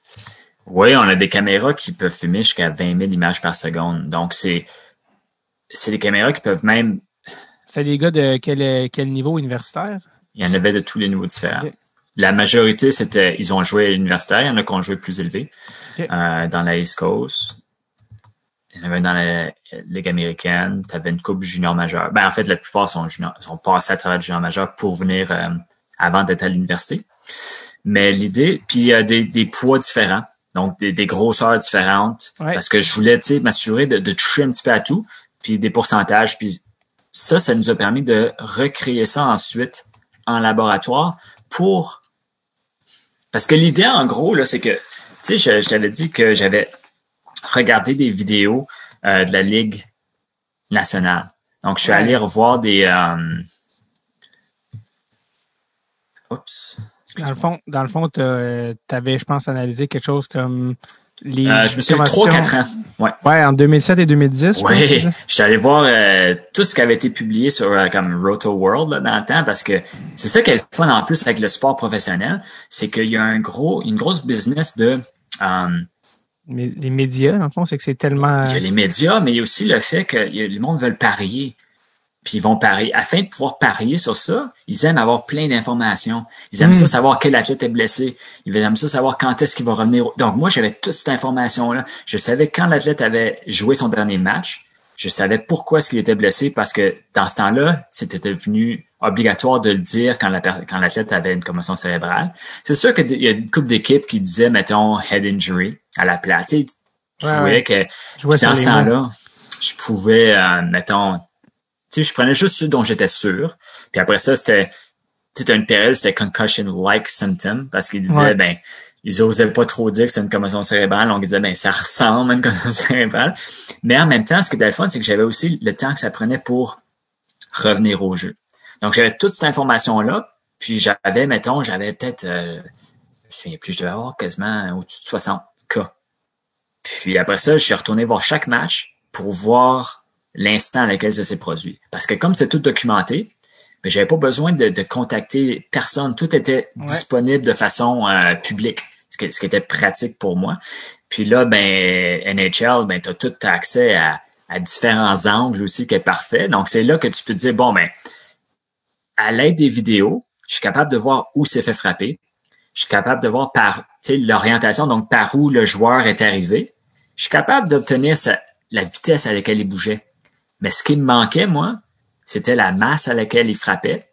Oui, on a des caméras qui peuvent filmer jusqu'à 20 000 images par seconde. Donc, c'est, c'est des caméras qui peuvent même, C'était des gars de quel, quel niveau universitaire? il y en avait de tous les niveaux différents. La majorité, c'était, ils ont joué universitaire. Il y en a qui ont joué plus élevé. Euh, dans la East Coast. Il y en avait dans la Ligue américaine. Tu avais une coupe junior majeure. Ben, en fait, la plupart sont junior, sont passés à travers le junior majeur pour venir, euh, avant d'être à l'université. Mais l'idée, puis il y a des, des poids différents. Donc, des, des grosseurs différentes. Ouais. Parce que je voulais, tu sais, m'assurer de, de toucher un petit peu à tout. Puis des pourcentages. Puis ça, ça nous a permis de recréer ça ensuite en laboratoire pour parce que l'idée, en gros, là, c'est que, tu sais, je, je t'avais dit que j'avais regardé des vidéos euh, de la Ligue nationale. Donc, je suis allé revoir des... euh, Oups. Dans le fond, dans le fond, tu avais, je pense, analysé quelque chose comme les. Euh, je me commotions- 3-4 ans. Ouais. Ouais, en 2007 et 2010. je pense, c'est Oui, ça? j'étais allé voir euh, tout ce qui avait été publié sur euh, comme Roto World là, dans le temps parce que c'est ça qui est le fun en plus avec le sport professionnel, c'est qu'il y a un gros, une grosse business de euh, Mais les médias, dans le fond, c'est que c'est tellement. Il y a les médias, mais il y a aussi le fait que le monde veut parier. Puis ils vont parier. Afin de pouvoir parier sur ça, ils aiment avoir plein d'informations. Ils aiment Mm. ça savoir quel athlète est blessé. Ils aiment ça savoir quand est-ce qu'il va revenir. Donc moi, j'avais toute cette information-là. Je savais quand l'athlète avait joué son dernier match. Je savais pourquoi est-ce qu'il était blessé parce que dans ce temps-là, c'était devenu obligatoire de le dire quand la per- quand l'athlète avait une commotion cérébrale. C'est sûr qu'il y a une couple d'équipes qui disaient, mettons, head injury à la place. Tu sais, tu Ouais, voyais ouais. que dans ce temps-là, je pouvais, euh, mettons, tu sais, je prenais juste ceux dont j'étais sûr. Puis après ça, c'était, sais, une période, c'était concussion-like symptom, parce qu'ils disaient, Ouais. ben, ils osaient pas trop dire que c'est une commotion cérébrale. On disait, ben, ça ressemble à une commotion cérébrale. Mais en même temps, ce qui était le fun, c'est que j'avais aussi le temps que ça prenait pour revenir au jeu. Donc, j'avais toute cette information-là. Puis j'avais, mettons, j'avais peut-être, euh, je me souviens plus, je devais avoir quasiment au-dessus de 60 cas. Puis après ça, je suis retourné voir chaque match pour voir l'instant à lequel ça s'est produit. Parce que comme c'est tout documenté, ben, j'avais pas besoin de, de contacter personne. Tout était Ouais. disponible de façon euh, publique, ce qui, ce qui était pratique pour moi. Puis là, ben NHL, ben tu as tout accès à, à différents angles aussi qui est parfait. Donc c'est là que tu peux te dire bon ben à l'aide des vidéos, je suis capable de voir où s'est fait frapper. Je suis capable de voir par l'orientation, donc par où le joueur est arrivé. Je suis capable d'obtenir la vitesse à laquelle il bougeait. Mais ce qui me manquait, moi, c'était la masse à laquelle il frappait,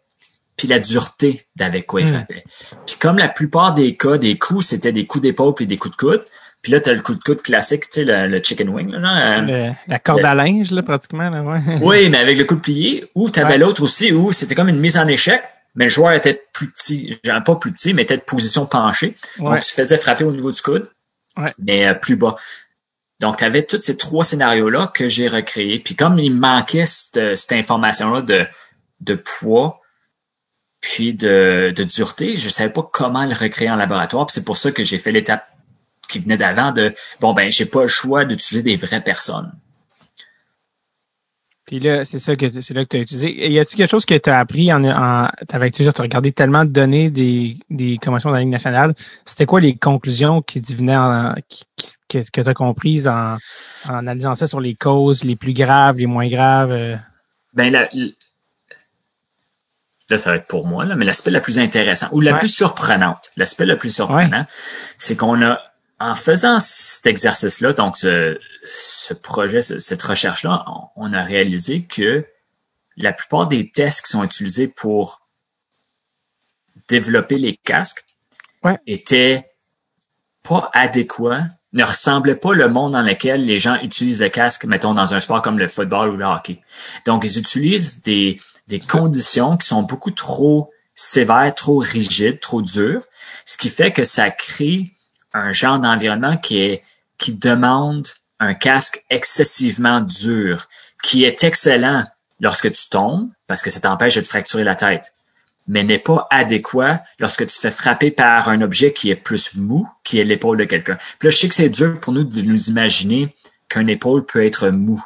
puis la dureté d'avec quoi il Hmm. frappait. Puis comme la plupart des cas, des coups, c'était des coups d'épaule puis des coups de coude. Puis là, tu as le coup de coude classique, tu sais, le, le chicken wing. Là, euh, Le- la corde à linge, là, pratiquement. Là, ouais. oui, mais avec le coup de plié, ou tu avais Ouais. l'autre aussi, où c'était comme une mise en échec, mais le joueur était plus petit, genre pas plus petit, mais était de position penchée. Ouais. Donc, tu faisais frapper au niveau du coude, mais euh, plus bas. Donc, tu avais tous ces trois scénarios-là que j'ai recréés. Puis comme il manquait cette, cette information-là de, de poids, puis de, de dureté, je savais pas comment le recréer en laboratoire. Puis c'est pour ça que j'ai fait l'étape qui venait d'avant de, bon, ben, j'ai pas le choix d'utiliser des vraies personnes. Puis là, c'est ça que c'est là que tu as utilisé. Et y a-t-il quelque chose que tu as appris en, en avec tu as regardé tellement de données des, des commissions de la Ligue nationale. C'était quoi les conclusions qui venaient en, qui- qui- que, que tu as comprises en, en analysant ça sur les causes les plus graves, les moins graves? euh? Ben, la- là, ça va être pour moi, là, mais l'aspect le plus intéressant ou la Ouais. plus surprenante, l'aspect le plus surprenant, c'est qu'on a, en faisant cet exercice-là, donc ce, ce projet, ce- cette recherche-là, on, on a réalisé que la plupart des tests qui sont utilisés pour développer les casques Ouais. étaient pas adéquats, ne ressemblaient pas le monde dans lequel les gens utilisent le casque, mettons, dans un sport comme le football ou le hockey. Donc, ils utilisent des, des conditions qui sont beaucoup trop sévères, trop rigides, trop dures, ce qui fait que ça crée un genre d'environnement qui est, qui demande un casque excessivement dur, qui est excellent lorsque tu tombes, parce que ça t'empêche de te fracturer la tête, mais n'est pas adéquat lorsque tu te fais frapper par un objet qui est plus mou, qui est l'épaule de quelqu'un. Puis là, je sais que c'est dur pour nous de nous imaginer qu'une épaule peut être mou.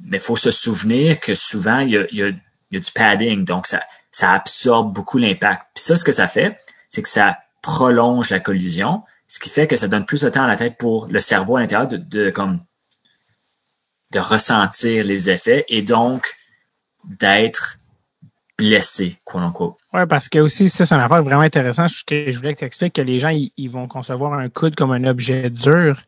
Mais il faut se souvenir que souvent, il y a, il y a, il y a du padding, donc ça, ça absorbe beaucoup l'impact. Puis ça, ce que ça fait, c'est que ça prolonge la collision, ce qui fait que ça donne plus de temps à la tête pour le cerveau à l'intérieur de, de comme de ressentir les effets et donc d'être blessé, quote unquote. Ouais, parce que aussi, ça, c'est une affaire vraiment intéressante. Ce que je voulais que tu expliques que les gens, ils, ils vont concevoir un coude comme un objet dur.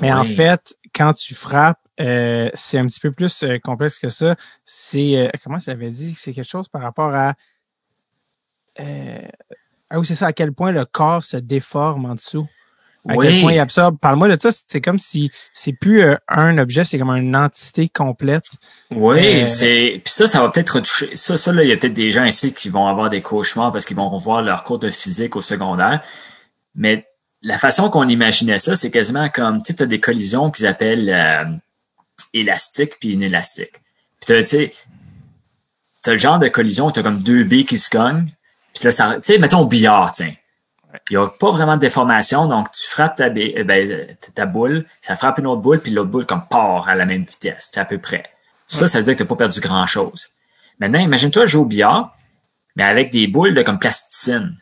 Mais en Oui. fait, quand tu frappes, euh, c'est un petit peu plus euh, complexe que ça. C'est, euh, comment je l'avais dit? C'est quelque chose par rapport à... ah oui, c'est ça, à quel point le corps se déforme en dessous. À quel point il absorbe. Parle-moi de ça, c'est comme si c'est plus euh, un objet, c'est comme une entité complète. Oui, Euh, c'est puis ça, ça va peut-être retoucher. Ça, ça là, il y a peut-être des gens ici qui vont avoir des cauchemars parce qu'ils vont revoir leur cours de physique au secondaire. Mais la façon qu'on imaginait ça, c'est quasiment comme tu sais, as des collisions qu'ils appellent euh, élastiques puis inélastiques. Puis tu sais, t'as le genre de collision où t'as comme deux billes qui se cognent. Puis là, ça, tu sais, mettons au billard, tiens. Il n'y a pas vraiment de déformation, donc tu frappes ta, euh, ben, ta boule, ça frappe une autre boule, puis l'autre boule comme part à la même vitesse, c'est à peu près. Ça, ça veut dire que tu n'as pas perdu grand-chose. Maintenant, imagine-toi jouer au billard, mais avec des boules de comme plasticine.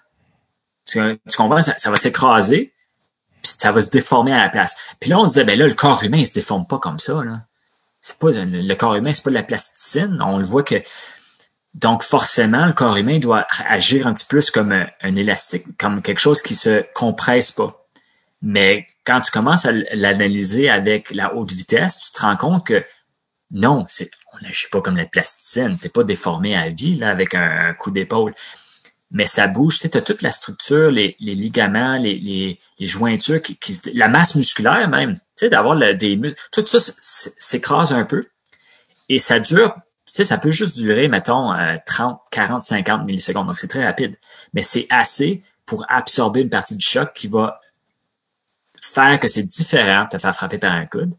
Tu, tu comprends? Ça, ça va s'écraser, puis ça va se déformer à la place. Puis là, on se disait, ben là, le corps humain, il se déforme pas comme ça, là. C'est pas, le corps humain, c'est pas de la plasticine. On le voit que, donc, forcément, le corps humain doit agir un petit plus comme un, élastique, comme quelque chose qui se compresse pas. Mais quand tu commences à l'analyser avec la haute vitesse, tu te rends compte que non, c'est, on n'agit pas comme la plasticine. T'es pas déformé à vie, là, avec un, coup d'épaule. Mais ça bouge, tu sais, t'as toute la structure, les, ligaments, les, les, jointures, la masse musculaire même, tu sais, d'avoir des muscles, tout ça s'écrase un peu. Et ça dure, tu sais, ça peut juste durer, mettons, euh, 30, 40, 50 millisecondes. Donc, c'est très rapide. Mais c'est assez pour absorber une partie du choc qui va faire que c'est différent de te faire frapper par un coude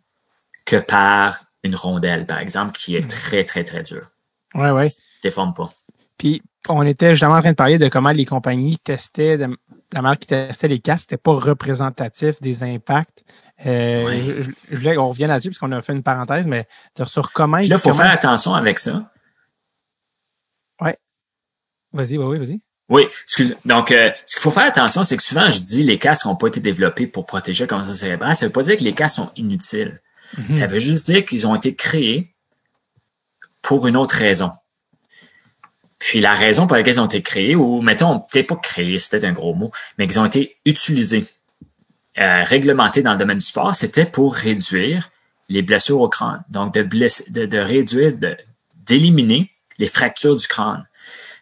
que par une rondelle, par exemple, qui est très, très, très dure. Ouais, ouais. Déforme pas. Puis on était justement en train de parler de comment les compagnies testaient, de, la marque qui testait les casques, c'était pas représentatif des impacts. Euh, Oui. je, je- voulais qu'on revienne là-dessus parce qu'on a fait une parenthèse, mais sur comment Puis là, il faut faire attention avec ça. Vas-y, oui, oui, vas-y. Oui, excuse. Donc, euh, ce qu'il faut faire attention, c'est que souvent, je dis les casques n'ont pas été développés pour protéger comme ça cérébrale. Ça veut pas dire que les casques sont inutiles. Mhm. Ça veut juste dire qu'ils ont été créés pour une autre raison. Puis la raison pour laquelle ils ont été créés, ou mettons, peut-être pas créés, c'est peut-être un gros mot, mais qu'ils ont été utilisés, euh, réglementés dans le domaine du sport, c'était pour réduire les blessures au crâne. Donc, de, blesser, de, de réduire, d'éliminer les fractures du crâne.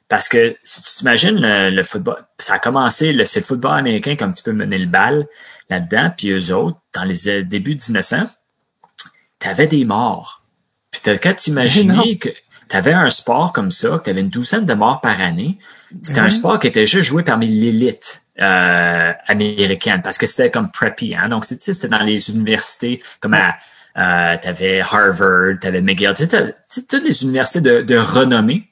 Parce que si tu t'imagines le, le football, ça a commencé, le- c'est le football américain qui a un petit peu mené le bal là-dedans, puis eux autres, dans les euh, débuts du 1900, t'avais des morts. Puis t'as qu'à t'imaginer que t'avais un sport comme ça, que t'avais une douzaine de morts par année. C'était un Mhm. sport qui était juste joué parmi l'élite euh, américaine, parce que c'était comme preppy, hein. Donc, c'est- tu sais, c'était dans les universités, comme à, euh, t'avais Harvard, t'avais McGill, toutes les universités de, de renommée,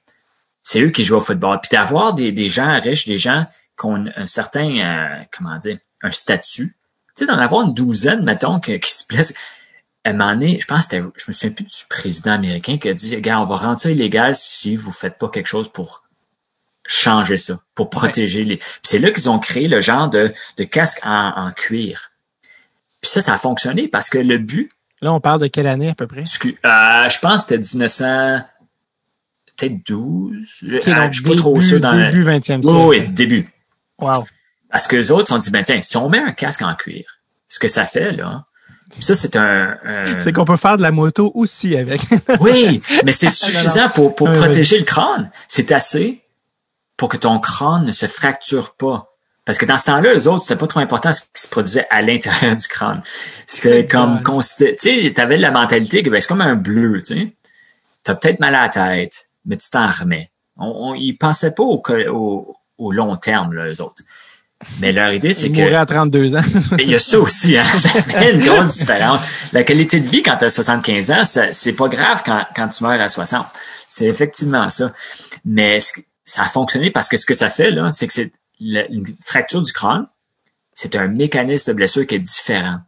c'est eux qui jouent au football. Puis d'avoir des, des gens riches, des gens qui ont un certain, euh, comment dire, un statut. Tu sais, d'en avoir une douzaine, mettons, que- qui se blessent. À un moment donné, je pense que c'était, je me souviens plus du président américain qui a dit, gars, on va rendre ça illégal si vous faites pas quelque chose pour changer ça, pour protéger les. Puis c'est là qu'ils ont créé le genre de, de casque en, en cuir. Puis ça, ça a fonctionné parce que le but, Là, on parle de quelle année à peu près? Euh, je pense que c'était 1900, peut-être 12. Je- Ok, euh, je suis pas trop début, sûr dans le- début 20e siècle. Oui, oui, début. Wow. Parce que les autres se sont dit, ben tiens, si on met un casque en cuir, ce que ça fait, là, Ça, c'est un... un- C'est qu'on peut faire de la moto aussi avec. Oui, mais c'est suffisant pour, pour Oui, oui. protéger le crâne. C'est assez pour que ton crâne ne se fracture pas. Parce que dans ce temps-là, eux autres, c'était pas trop important ce qui se produisait à l'intérieur du crâne. C'était comme tu sais, t'avais la mentalité que ben, c'est comme un bleu, tu sais. T'as peut-être mal à la tête, mais tu t'en remets. On, on, ils pensaient pas au, co- au, au long terme, là, eux autres. Mais leur idée, c'est que à 32 ans. il y a ça aussi, hein. ça fait une grosse différence. La qualité de vie quand tu as 75 ans, c'est pas grave quand, quand tu meurs à 60. C'est effectivement ça. Mais ce que- ça a fonctionné parce que ce que ça fait, là, c'est que c'est une fracture du crâne, c'est un mécanisme de blessure qui est différent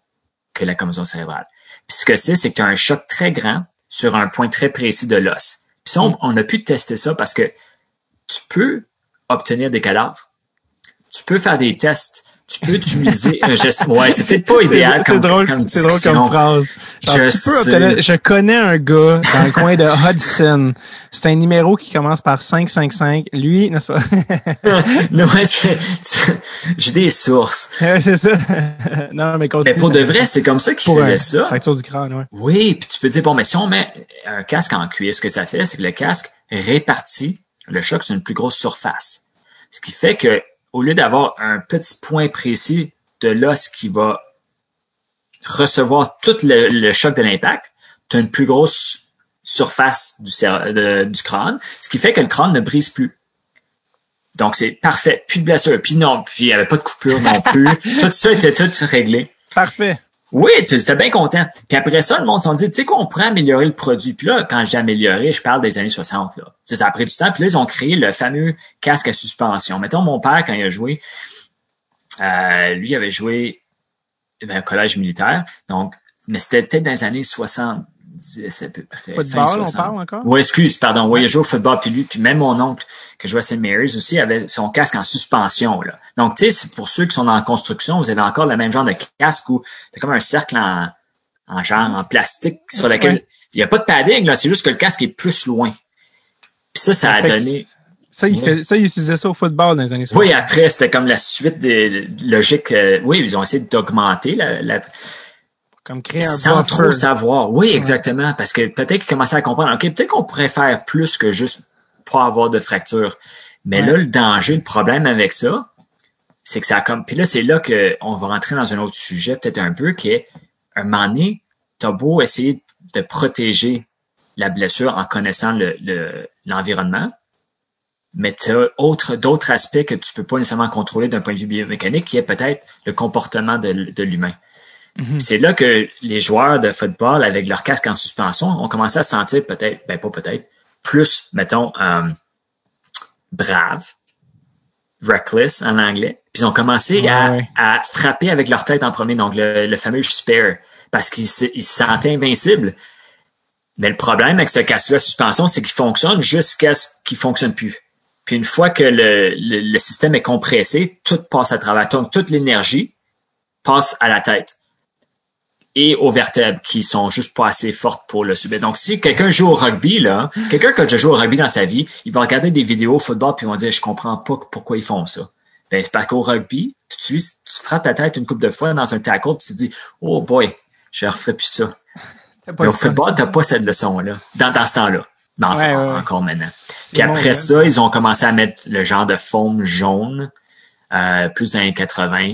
que la commotion cérébrale. Puis ce que c'est, c'est que tu as un choc très grand sur un point très précis de l'os. Puis ça, on, on a pu tester ça parce que tu peux obtenir des cadavres. Tu peux faire des tests. Tu peux utiliser un geste. Ouais, c'est peut-être pas idéal C'est comme, drôle, comme c'est drôle comme phrase. Genre, Je tu peux sais. obtenir- je connais un gars dans le coin de Hudson. C'est un numéro qui commence par 555. Lui, n'est-ce pas? J'ai des sources. Ouais, c'est ça. non, mais continue. Mais pour de vrai, c'est comme ça qu'ils faisaient ça. Fracture du crâne, ouais. Oui, puis tu peux dire, bon, mais si on met un casque en cuir, ce que ça fait, c'est que le casque répartit le choc sur une plus grosse surface. Ce qui fait que, au lieu d'avoir un petit point précis de l'os qui va recevoir tout le, le choc de l'impact, tu as une plus grosse surface du, de- du crâne, ce qui fait que le crâne ne brise plus. Donc, c'est parfait. Plus de blessure. Puis non, puis il n'y avait pas de coupure non plus. tout ça était tout réglé. Parfait. Oui, tu étais bien content. Puis après ça, le monde s'en dit, tu sais qu'on pourrait améliorer le produit. Puis là, quand j'ai amélioré, je parle des années 60. Là. Ça, a pris du temps. Puis là, ils ont créé le fameux casque à suspension. Mettons, mon père, quand il a joué, euh, lui, il avait joué ben, au collège militaire. Donc, mais c'était peut-être dans les années 70 à peu près. fin Football, on 60. parle encore? Oui, excuse, pardon. Oui, il a joué au football, puis lui, puis même mon oncle, que jouait à St. Mary's aussi, avait son casque en suspension. Là. Donc, tu sais, pour ceux qui sont en construction, vous avez encore le même genre de casque où c'est comme un cercle en, en genre en plastique sur lequel Ouais. il n'y a pas de padding, là, c'est juste que le casque est plus loin. Puis ça, ça a donné. Ça, il fait, ça, il utilisait ça au football dans les années 60. Oui, après, c'était comme la suite des logiques. euh, oui, ils ont essayé d'augmenter la, la, Comme créer un sans buffer. trop savoir. Oui, exactement. Parce que peut-être qu'ils commençaient à comprendre, OK, peut-être qu'on pourrait faire plus que juste pas avoir de fracture. Mais Ouais. là, le danger, le problème avec ça, c'est que ça a comme. Puis là, c'est là qu'on va rentrer dans un autre sujet, peut-être un peu, qui est un moment donné, t'as beau essayer de protéger la blessure en connaissant le, le- l'environnement, mais tu as autre, d'autres aspects que tu peux pas nécessairement contrôler d'un point de vue biomécanique, qui est peut-être le comportement de, de l'humain. Mhm. C'est là que les joueurs de football, avec leur casque en suspension, ont commencé à se sentir peut-être, ben pas peut-être, plus, mettons, euh, braves, reckless en anglais. Puis ils ont commencé Ouais, à, frapper avec leur tête en premier, donc le, le fameux spare, parce qu'ils se, sentaient invincibles. Mais le problème avec ce casque-là suspension, c'est qu'il fonctionne jusqu'à ce qu'il fonctionne plus. Puis une fois que le, le, le système est compressé, tout passe à travers. Donc toute l'énergie passe à la tête et aux vertèbres qui sont juste pas assez fortes pour le subir. Donc, si quelqu'un joue au rugby, là, quelqu'un qui a déjà joué au rugby dans sa vie, il va regarder des vidéos au football puis il va dire, je comprends pas pourquoi ils font ça. Ben, c'est parce qu'au rugby, tout de suite, tu frappes ta tête une coupe de fois dans un tackle, tu te dis, oh boy, je referai plus ça. Mais au football, t'as pas cette leçon-là. Dans, dans ce temps-là. Dans Ouais, ouais. encore maintenant. Puis après ça, ils ont commencé à mettre le genre de foam jaune, euh, plus dans les 80.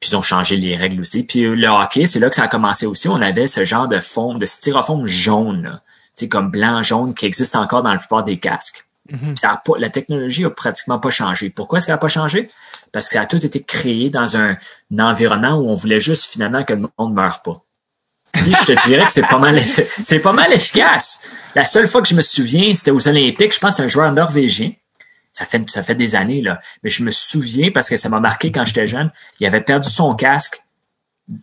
Puis ils ont changé les règles aussi. Puis euh, le hockey, c'est là que ça a commencé aussi. On avait ce genre de foam, de styrofoam jaune, sais, comme blanc, jaune, qui existe encore dans la plupart des casques. Mhm. Puis ça a pas, la technologie a pratiquement pas changé. Pourquoi est-ce qu'elle a pas changé? Parce que ça a tout été créé dans un, un environnement où on voulait juste finalement que le monde meure pas. Je te dirais que c'est pas mal, c'est pas mal efficace. La seule fois que je me souviens, c'était aux Olympiques. Je pense que c'est un joueur norvégien. Ça fait, ça fait des années, là. Mais je me souviens parce que ça m'a marqué quand j'étais jeune. Il avait perdu son casque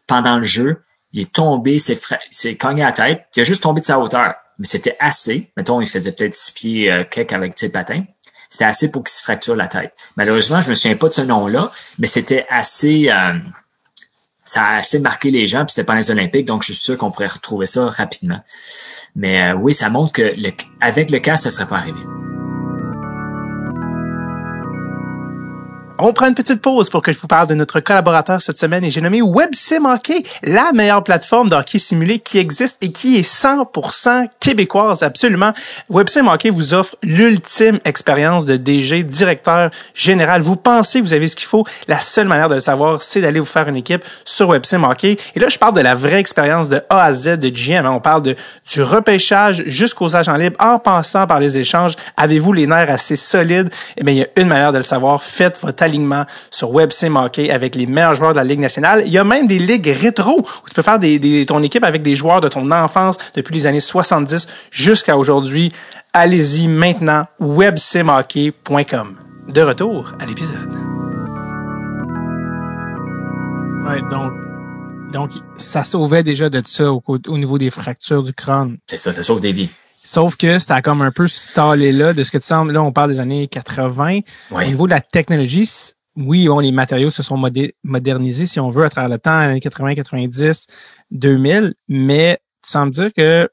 pendant le jeu. Il est tombé, s'est s'est cogné à la tête. Il a juste tombé de sa hauteur. Mais c'était assez. Mettons, il faisait peut-être six pieds euh, avec ses patins. C'était assez pour qu'il se fracture la tête. Malheureusement, je me souviens pas de ce nom-là, mais c'était assez, euh, ça a assez marqué les gens, puis c'était pas les Olympiques, donc je suis sûr qu'on pourrait retrouver ça rapidement. Mais euh, oui, ça montre que le, avec le cas, ça serait pas arrivé. On prend une petite pause pour que je vous parle de notre collaborateur cette semaine et j'ai nommé WebSim Hockey, la meilleure plateforme de hockey simulé qui existe et qui est 100% québécoise, absolument. WebSim Hockey vous offre l'ultime expérience de DG, directeur général. Vous pensez que vous avez ce qu'il faut. La seule manière de le savoir, c'est d'aller vous faire une équipe sur WebSim Hockey. Et là, je parle de la vraie expérience de A à Z de GM. On parle de, du repêchage jusqu'aux agents libres en passant par les échanges. Avez-vous les nerfs assez solides? Eh bien, il y a une manière de le savoir. Faites votre alignement sur WebSim Hockey avec les meilleurs joueurs de la Ligue nationale. Il y a même des ligues rétro où tu peux faire des, des, ton équipe avec des joueurs de ton enfance depuis les années 70 jusqu'à aujourd'hui. Allez-y maintenant, websimhockey.com. De retour à l'épisode. Ouais, donc, donc, ça sauvait déjà de ça au, au niveau des fractures du crâne. C'est ça, ça sauve des vies. Sauf que ça a comme un peu stallé là, de ce que tu sembles. Là, on parle des années 80. Au niveau de la technologie, oui, bon, les matériaux se sont modernisés, si on veut, à travers le temps, années 80, 90, 2000, mais tu sembles dire que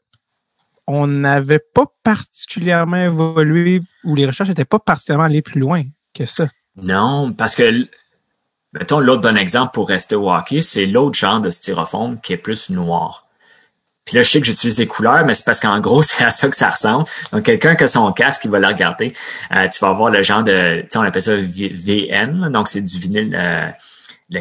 on n'avait pas particulièrement évolué ou les recherches n'étaient pas particulièrement allées plus loin que ça. Non, parce que, mettons, l'autre bon exemple pour rester au hockey, c'est l'autre genre de styrofoam qui est plus noir. Puis là, je sais que j'utilise des couleurs, mais c'est parce qu'en gros, c'est à ça que ça ressemble. Donc, quelqu'un qui a son casque, il va le regarder. Euh, tu vas avoir le genre de, tu sais, on appelle ça VN, donc c'est du vinyle, euh,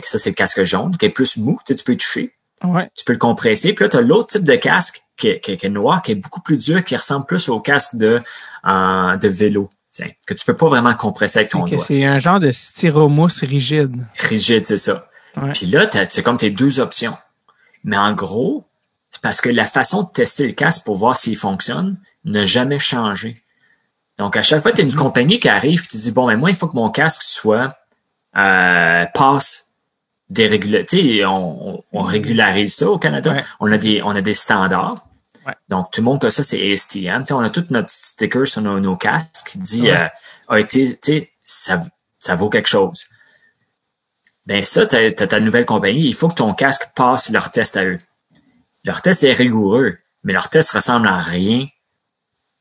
ça c'est le casque jaune, qui est plus mou, tu, sais, tu peux toucher. Ouais. Tu peux le compresser. Puis là, tu as l'autre type de casque qui est, qui, est, noir, qui est beaucoup plus dur, qui ressemble plus au casque de, euh, de vélo. Tiens, que tu peux pas vraiment compresser avec ton doigt. C'est un genre de styromousse rigide. Rigide, c'est ça. Puis là, c'est comme tes deux options. Mais en gros, parce que la façon de tester le casque pour voir s'il fonctionne n'a jamais changé. Donc, à chaque fois, tu as une mm-hmm. compagnie qui arrive et tu dis, bon, mais moi, il faut que mon casque soit euh, passe des On, on, régularise ça au Canada. On a des on a des standards. Donc, tout le monde que ça, c'est ASTM. on a tous notre petit sticker sur nos, casques qui dit euh, a été, ça, ça vaut quelque chose. Ben ça, tu as, ta nouvelle compagnie, il faut que ton casque passe leur test à eux. Leur test est rigoureux, mais leur test ressemble à rien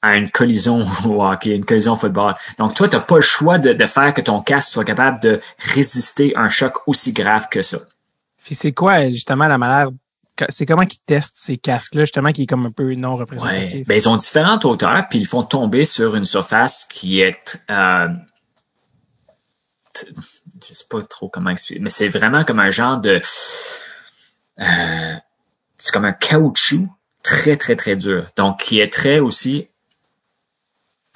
à une collision au hockey, une collision au football. Donc, toi, tu n'as pas le choix de, de, faire que ton casque soit capable de résister à un choc aussi grave que ça. Puis c'est quoi, justement, la manière c'est comment qu'ils testent ces casques-là, justement, qui est comme un peu non représentatif? Ouais. Ben, ils ont différentes hauteurs, puis ils font tomber sur une surface qui est euh, je sais pas trop comment expliquer, mais c'est vraiment comme un genre de euh, c'est comme un caoutchouc très, très, très dur. Donc, qui est très aussi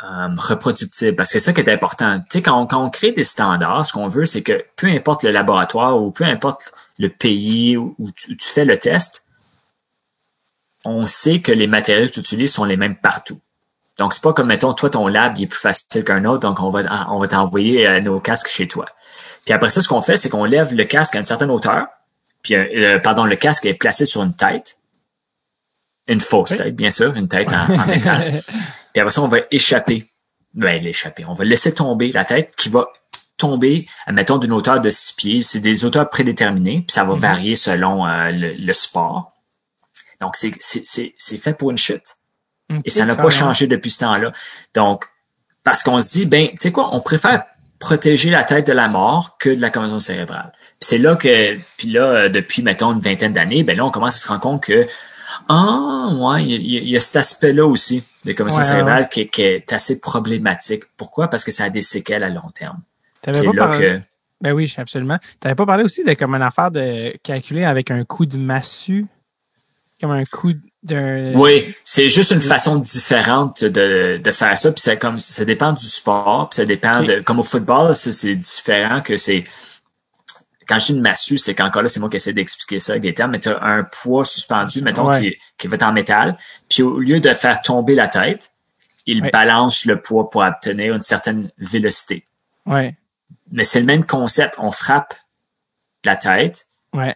euh, reproductible. Parce que c'est ça qui est important. Tu sais, quand on, quand on crée des standards, ce qu'on veut, c'est que peu importe le laboratoire ou peu importe le pays où, tu, fais le test, on sait que les matériaux que tu utilises sont les mêmes partout. Donc, c'est pas comme, mettons, toi, ton lab, il est plus facile qu'un autre, donc on va, on va t'envoyer euh, nos casques chez toi. Puis après ça, ce qu'on fait, c'est qu'on lève le casque à une certaine hauteur, puis, euh, euh, pardon, le casque est placé sur une tête. Une fausse tête, bien sûr, une tête en, métal. puis après ça, on va échapper. Ben, l'échapper. On va laisser tomber la tête qui va tomber, admettons, d'une hauteur de six pieds. C'est des hauteurs prédéterminées, puis ça va mhm. varier selon euh, le, sport. Donc, c'est fait pour une chute. Et ça n'a pas changé depuis ce temps-là. Donc, parce qu'on se dit, ben, tu sais quoi, on préfère protéger la tête de la mort que de la commotion cérébrale. Puis c'est là que, puis là, euh, depuis, mettons, une vingtaine d'années, ben là, on commence à se rendre compte que, ah, ouais, il y, a cet aspect-là aussi de commotion cérébrale Qui, est assez problématique. Pourquoi? Parce que ça a des séquelles à long terme. C'est là que... Ben oui, absolument. Tu n'avais pas parlé aussi de comme une affaire de calculer avec un coup de massue? Comme un coup d'un... Oui, c'est juste une façon différente de, de faire ça. Puis c'est comme ça dépend du sport, puis ça dépend de. Comme au football, c'est différent que c'est quand je dis une massue, c'est qu'encore là, c'est moi qui essaie d'expliquer ça avec des termes, mais tu as un poids suspendu, mettons, qui, qui va être en métal. Puis au lieu de faire tomber la tête, il balance le poids pour obtenir une certaine vélocité. Ouais. Mais c'est le même concept. On frappe la tête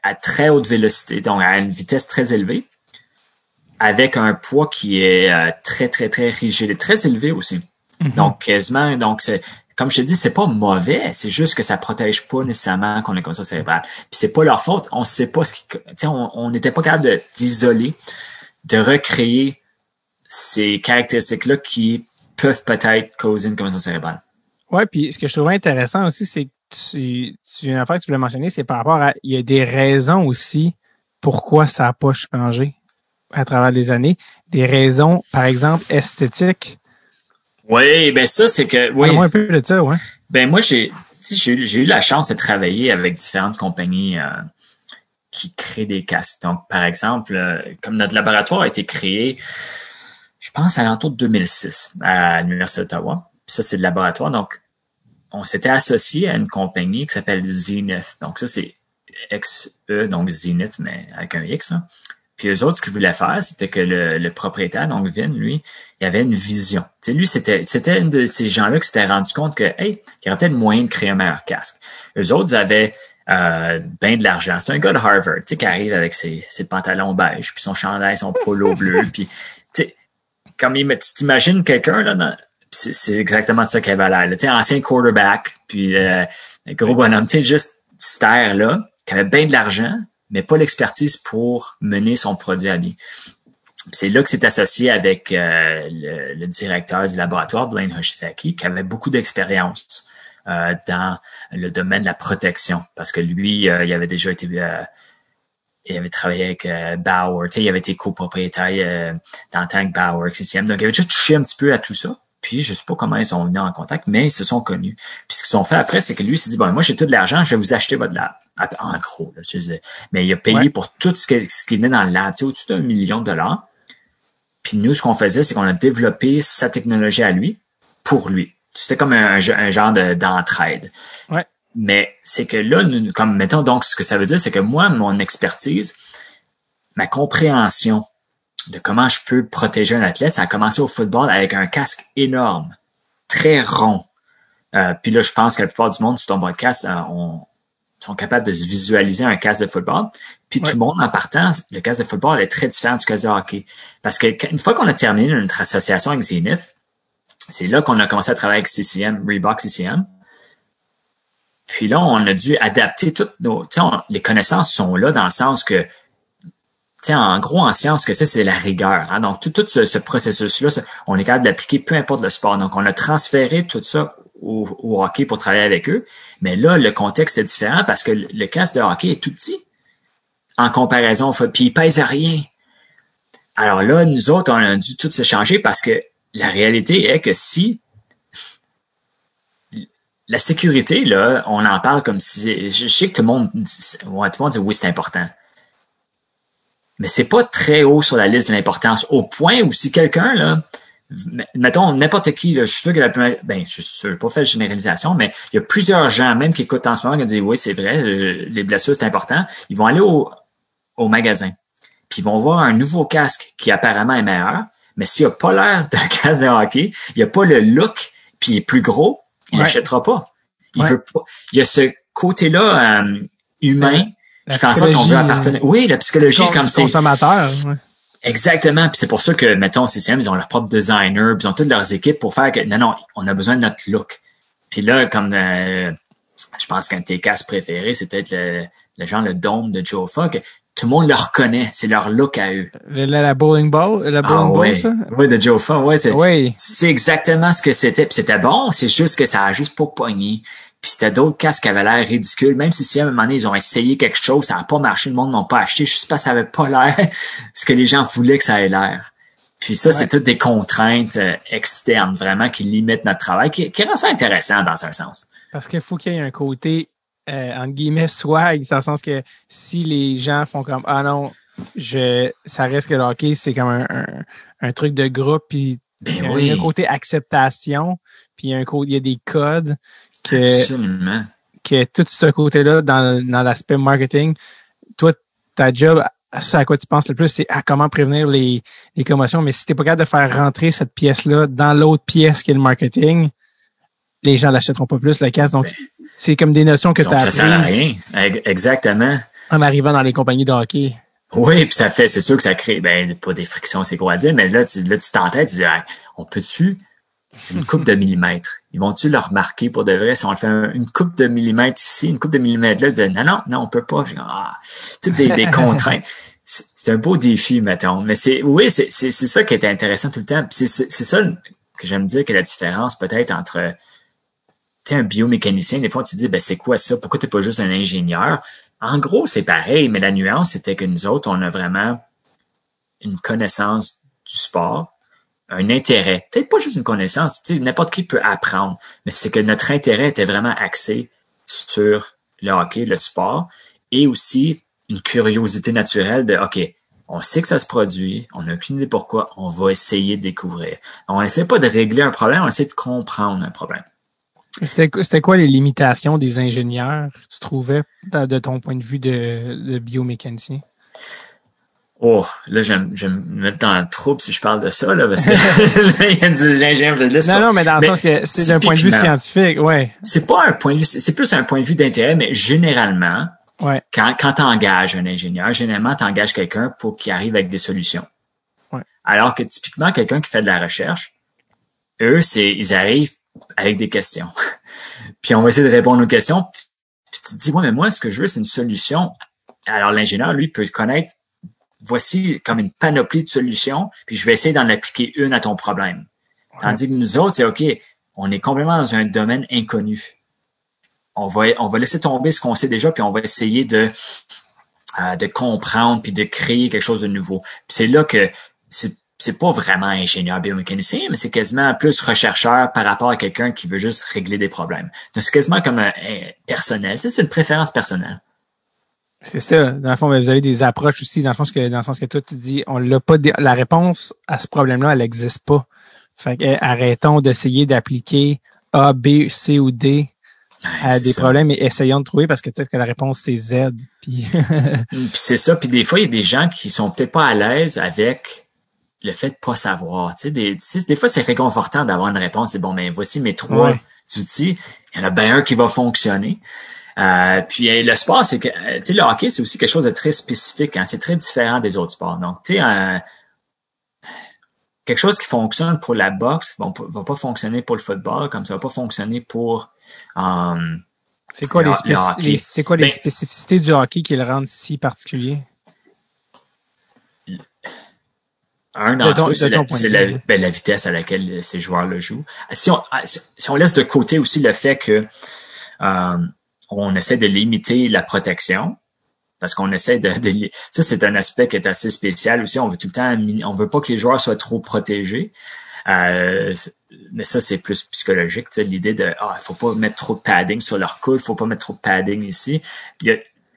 à très haute vélocité, donc à une vitesse très élevée, avec un poids qui est euh, très, très, très rigide et très élevé aussi. Mm-hmm. Donc, quasiment, donc c'est comme je te dis, c'est pas mauvais, c'est juste que ça protège pas nécessairement qu'on ait comme ça cérébral. Puis c'est pas leur faute, on sait pas ce qui, on n'était pas capable d'isoler, de, recréer ces caractéristiques-là qui peuvent peut-être causer une commotion cérébrale. Ouais, puis ce que je trouvais intéressant aussi, c'est tu, tu, une affaire que tu voulais mentionner, c'est par rapport à, il y a des raisons aussi pourquoi ça n'a pas changé à travers les années. Des raisons, par exemple, esthétiques. Oui, ben ça, c'est que, oui. un peu de ça, ouais. Ben moi, j'ai, j'ai eu la chance de travailler avec différentes compagnies euh, qui créent des casques. Donc, par exemple, euh, comme notre laboratoire a été créé, je pense à l'entour de 2006 à l'Université d'Ottawa. Ça, c'est le laboratoire. Donc, on s'était associé à une compagnie qui s'appelle Zenith. Donc, ça, c'est XE, donc Zenith, mais avec un X. Hein. Puis eux autres, ce qu'ils voulaient faire, c'était que le, propriétaire, donc Vin, lui, il avait une vision. Tu lui, c'était, c'était un de ces gens-là qui s'était rendu compte que, hey, il y aurait peut-être moyen de créer un meilleur casque. Eux autres, avaient euh, ben de l'argent. C'est un gars de Harvard, tu sais, qui arrive avec ses, ses pantalons beige, puis son chandail, son polo bleu, puis, tu sais, comme il, tu t'imagines quelqu'un, là, c'est, exactement ça qu'il avait l'air. Tu sais, ancien quarterback, puis euh, gros bonhomme, tu sais, juste cette air-là, qui avait bien de l'argent, mais pas l'expertise pour mener son produit à bien. C'est là que c'est associé avec euh, le, directeur du laboratoire, Blaine Hoshizaki, qui avait beaucoup d'expérience euh, dans le domaine de la protection, parce que lui, euh, il avait déjà été, il avait travaillé avec Bauer, il avait été copropriétaire dans le avec Bauer, CCM, donc il avait déjà touché un petit peu à tout ça. Puis je sais pas comment ils sont venus en contact, mais ils se sont connus. Puis ce qu'ils ont fait après, c'est que lui s'est dit bon, moi j'ai tout de l'argent, je vais vous acheter votre lab. En gros, là, sais, mais il a payé pour tout ce, ce qui venait dans le lab, tu sais, au-dessus d'un million de dollars. Puis nous, ce qu'on faisait, c'est qu'on a développé sa technologie à lui pour lui. C'était comme un, genre d'entraide. ouais. Mais c'est que là, nous, comme mettons donc, ce que ça veut dire, c'est que moi, mon expertise, ma compréhension de comment je peux protéger un athlète, ça a commencé au football avec un casque énorme, très rond. Euh, puis là, je pense que la plupart du monde sur ton podcast euh, sont capables de se visualiser un casque de football. Puis tout le monde, en partant, le casque de football est très différent du casque de hockey. Parce que une fois qu'on a terminé notre association avec Zenith, c'est là qu'on a commencé à travailler avec CCM, Reebok CCM. Puis là, on a dû adapter toutes nos... les connaissances sont là dans le sens que en gros, en science, que c'est, c'est la rigueur. Hein? Donc, tout, tout ce, processus-là, on est capable de l'appliquer peu importe le sport. Donc, on a transféré tout ça au, hockey pour travailler avec eux. Mais là, le contexte est différent parce que le casque de hockey est tout petit en comparaison. Puis il pèse rien. Alors là, nous autres, on a dû tout se changer parce que la réalité est que si la sécurité, là, on en parle comme si. Je sais que tout le monde, monde dit oui, c'est important mais c'est pas très haut sur la liste de l'importance, au point où si quelqu'un, là, mettons n'importe qui, là, je suis sûr que la ben, je suis sûr, pas fait de généralisation, mais il y a plusieurs gens, même qui écoutent en ce moment, qui disent oui, c'est vrai, les blessures, c'est important. Ils vont aller au, au magasin, puis ils vont voir un nouveau casque qui apparemment est meilleur, mais s'il n'a pas l'air d'un casque de hockey, il n'a pas le look, puis il est plus gros, il n'achètera pas. Il veut pas. Il y a ce côté-là euh, humain qui fait en sorte qu'on veut appartenir. Oui, la psychologie, comme c'est. Consommateur. Exactement. Puis c'est pour ça que, mettons, CCM, ils ont leur propre designer, puis ils ont toutes leurs équipes pour faire que, non, non, on a besoin de notre look. Puis là, comme, euh, je pense qu'un de tes casques préférés, c'est peut-être le, le, genre le dôme de Joe Fuck. Tout le monde le reconnaît. C'est leur look à eux. La, bowling ball, la bowling ah, ball, ça? Oui, de Joe Fuck, ouais. C'est, oui. c'est exactement ce que c'était. Puis c'était bon, c'est juste que ça a juste pas pogné. Puis c'était d'autres casques qui avaient l'air ridicules. Même si, si à un moment donné, ils ont essayé quelque chose, ça n'a pas marché, le monde n'a pas acheté, juste parce que ça n'avait pas l'air ce que les gens voulaient que ça ait l'air. Puis ça, c'est toutes des contraintes euh, externes, vraiment, qui limitent notre travail, qui, qui rend ça intéressant dans un sens. Parce qu'il faut qu'il y ait un côté, euh, entre guillemets, swag, dans le sens que si les gens font comme, ah non, je, ça reste que le hockey, c'est comme un, un, truc de groupe, puis ben il y a un côté acceptation, puis il y a un côté, il y a des codes que, Absolument. que tout ce côté-là dans, dans l'aspect marketing, toi, ta job, ça à quoi tu penses le plus, c'est à comment prévenir les, les commotions. Mais si t'es pas capable de faire rentrer cette pièce-là dans l'autre pièce qui est le marketing, les gens l'achèteront pas plus, le casque. Donc, ben, c'est comme des notions que tu as ça sert à rien. Exactement. En arrivant dans les compagnies de hockey. Oui, puis ça fait, c'est sûr que ça crée, ben, pas des frictions, c'est quoi à dire, mais là, tu, là, tu t'entêtes, tu dis, on peut-tu une coupe de millimètres. Ils vont-tu le remarquer pour de vrai? Si on le fait une coupe de millimètres ici, une coupe de millimètres là, ils disent non, non, non, on peut pas. Ah, toutes des, contraintes. C'est un beau défi, mettons. Mais c'est oui, c'est ça qui est intéressant tout le temps. C'est ça que j'aime dire que la différence peut-être entre tu es un biomécanicien, des fois, tu te dis, ben, c'est quoi ça? Pourquoi t'es pas juste un ingénieur? En gros, c'est pareil, mais la nuance, c'était que nous autres, on a vraiment une connaissance du sport, un intérêt. Peut-être pas juste une connaissance, n'importe qui peut apprendre, mais c'est que notre intérêt était vraiment axé sur le hockey, le sport, et aussi une curiosité naturelle de, OK, on sait que ça se produit, on n'a aucune idée pourquoi, on va essayer de découvrir. On essaie pas de régler un problème, on essaie de comprendre un problème. C'était quoi les limitations des ingénieurs, tu trouvais, de ton point de vue de, de biomécanicien? Oh, là, je vais me mettre dans le trouble si je parle de ça, là, parce que il y a ingénieurs de Non, non, mais dans le sens que c'est d'un point de vue scientifique, ouais. C'est pas un point de vue, c'est plus un point de vue d'intérêt, mais généralement, ouais. quand, quand tu engages un ingénieur, généralement, tu engages quelqu'un pour qu'il arrive avec des solutions. Ouais. Alors que typiquement, quelqu'un qui fait de la recherche, eux, c'est ils arrivent avec des questions. puis on va essayer de répondre aux questions. Puis tu te dis, ouais, mais moi, ce que je veux, c'est une solution. Alors l'ingénieur, lui, peut connaître voici comme une panoplie de solutions, puis je vais essayer d'en appliquer une à ton problème. Tandis que nous autres, c'est OK, on est complètement dans un domaine inconnu. On va, on va laisser tomber ce qu'on sait déjà, puis on va essayer de, euh, de comprendre, puis de créer quelque chose de nouveau. Puis c'est là que c'est, c'est pas vraiment ingénieur biomécanicien, mais c'est quasiment plus rechercheur par rapport à quelqu'un qui veut juste régler des problèmes. Donc c'est quasiment comme un, un personnel. C'est une préférence personnelle. C'est ça. Dans le fond, vous avez des approches aussi, dans le sens que, dans le sens que toi, tu dis, on l'a pas, la réponse à ce problème-là, elle n'existe pas. Fait que, arrêtons d'essayer d'appliquer A, B, C ou D à des ça. problèmes et essayons de trouver parce que peut-être que la réponse c'est Z. Puis, puis c'est ça. Puis des fois, il y a des gens qui sont peut-être pas à l'aise avec le fait de pas savoir. Tu sais, des, tu sais, des fois, c'est réconfortant d'avoir une réponse. C'est bon, mais voici mes trois Ouais. outils. Il y en a bien un qui va fonctionner. Euh, puis euh, le sport, c'est que tu sais, le hockey, c'est aussi quelque chose de très spécifique. Hein? C'est très différent des autres sports. Donc, tu sais, quelque chose qui fonctionne pour la boxe va, va pas fonctionner pour le football, comme ça va pas fonctionner pour euh, c'est quoi, Le- les, le les- quoi les Ben- spécificités du hockey qui le rendent si particulier? Un De d'entre eux, c'est la, la- ben, la vitesse à laquelle euh, ces joueurs le jouent. Si on, ah, si si on laisse de côté aussi le fait que euh, on essaie de limiter la protection, parce qu'on essaie de, de- ça c'est un aspect qui est assez spécial aussi. On veut tout le temps, on veut pas que les joueurs soient trop protégés. Euh, mais ça c'est plus psychologique, l'idée de ah il faut pas mettre trop de padding sur leur coude, il faut pas mettre trop de padding ici.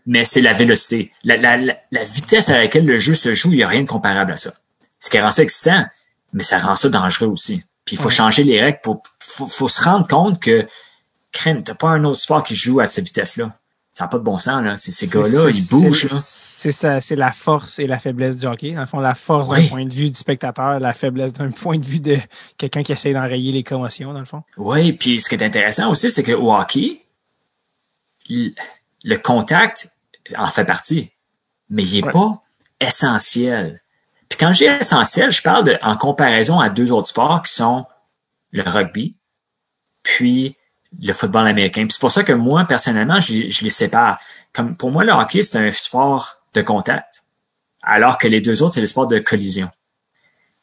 Mais c'est la vélocité, la, la, la, la vitesse à laquelle le jeu se joue, il y a rien de comparable à ça ce qui rend ça excitant, mais ça rend ça dangereux aussi. Puis il faut Ouais. changer les règles pour faut, faut se rendre compte que crème, t'as pas un autre sport qui joue à cette vitesse-là. Ça n'a pas de bon sens, là. Ces gars-là, ils bougent, c'est- là. C'est ça, c'est la force et la faiblesse du hockey. Dans le fond, la force Oui. d'un point de vue du spectateur, la faiblesse d'un point de vue de quelqu'un qui essaie d'enrayer les commotions, dans le fond. Oui, puis ce qui est intéressant aussi, c'est que au hockey, le contact en fait partie, mais il est Ouais. pas essentiel. Puis quand j'ai essentiel, je parle de, en comparaison à deux autres sports qui sont le rugby, puis le football américain. Puis c'est pour ça que moi, personnellement, je, je les sépare. Comme pour moi, le hockey, c'est un sport de contact, alors que les deux autres, c'est le sport de collision.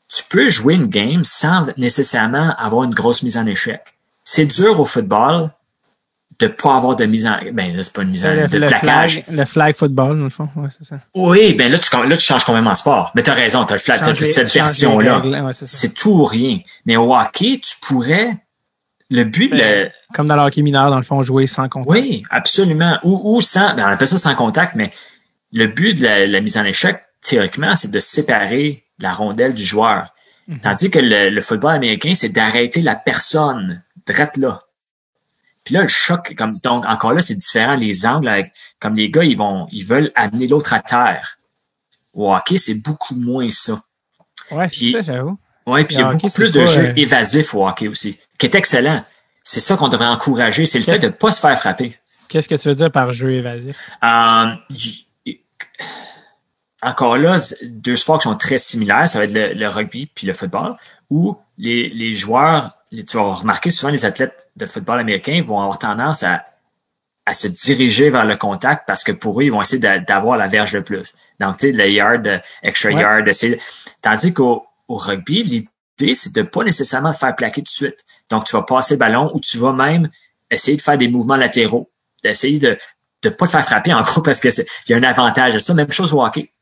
Tu peux jouer une game sans nécessairement avoir une grosse mise en échec. C'est dur au football de pas avoir de mise en ben là c'est pas une mise en le, de le plaquage. flag, le flag football, dans le fond. Ouais, c'est ça. Oui, ben là tu là tu changes complètement de sport. Mais tu as raison, tu as le flag, t'as Change les- cette version là. ouais. C'est tout ou rien. Mais au hockey, tu pourrais le but le Comme dans le hockey mineur, dans le fond, jouer sans contact. oui, absolument. Ou, ou sans, ben on appelle ça sans contact, mais le but de la, la mise en échec, théoriquement, c'est de séparer la rondelle du joueur. Mhm. Tandis que le, le football américain, c'est d'arrêter la personne drette là. Puis là, le choc, comme donc encore là, c'est différent. Les angles, avec- comme les gars, ils vont, ils veulent amener l'autre à terre. Au hockey, c'est beaucoup moins ça. Ouais, c'est ça, j'avoue. Ouais, puis il y a beaucoup plus de jeux euh, évasifs au hockey aussi, qui est excellent. C'est ça qu'on devrait encourager, c'est le fait de pas se faire frapper. Qu'est-ce que tu veux dire par jeu évasif? Euh, encore là, deux sports qui sont très similaires, ça va être le, le rugby puis le football, où les, les joueurs, les- tu vas remarquer souvent les athlètes de football américain vont avoir tendance à, à se diriger vers le contact parce que pour eux, ils vont essayer d'a- d'avoir la verge le plus. Donc, tu sais, le yard, euh, extra Ouais. yard, essayer- tandis qu'au au rugby, l'idée, c'est de pas nécessairement te faire plaquer tout de suite. Donc, tu vas passer le ballon ou tu vas même essayer de faire des mouvements latéraux, d'essayer de ne pas te faire frapper en gros parce que il y a un avantage à ça. Même chose au hockey.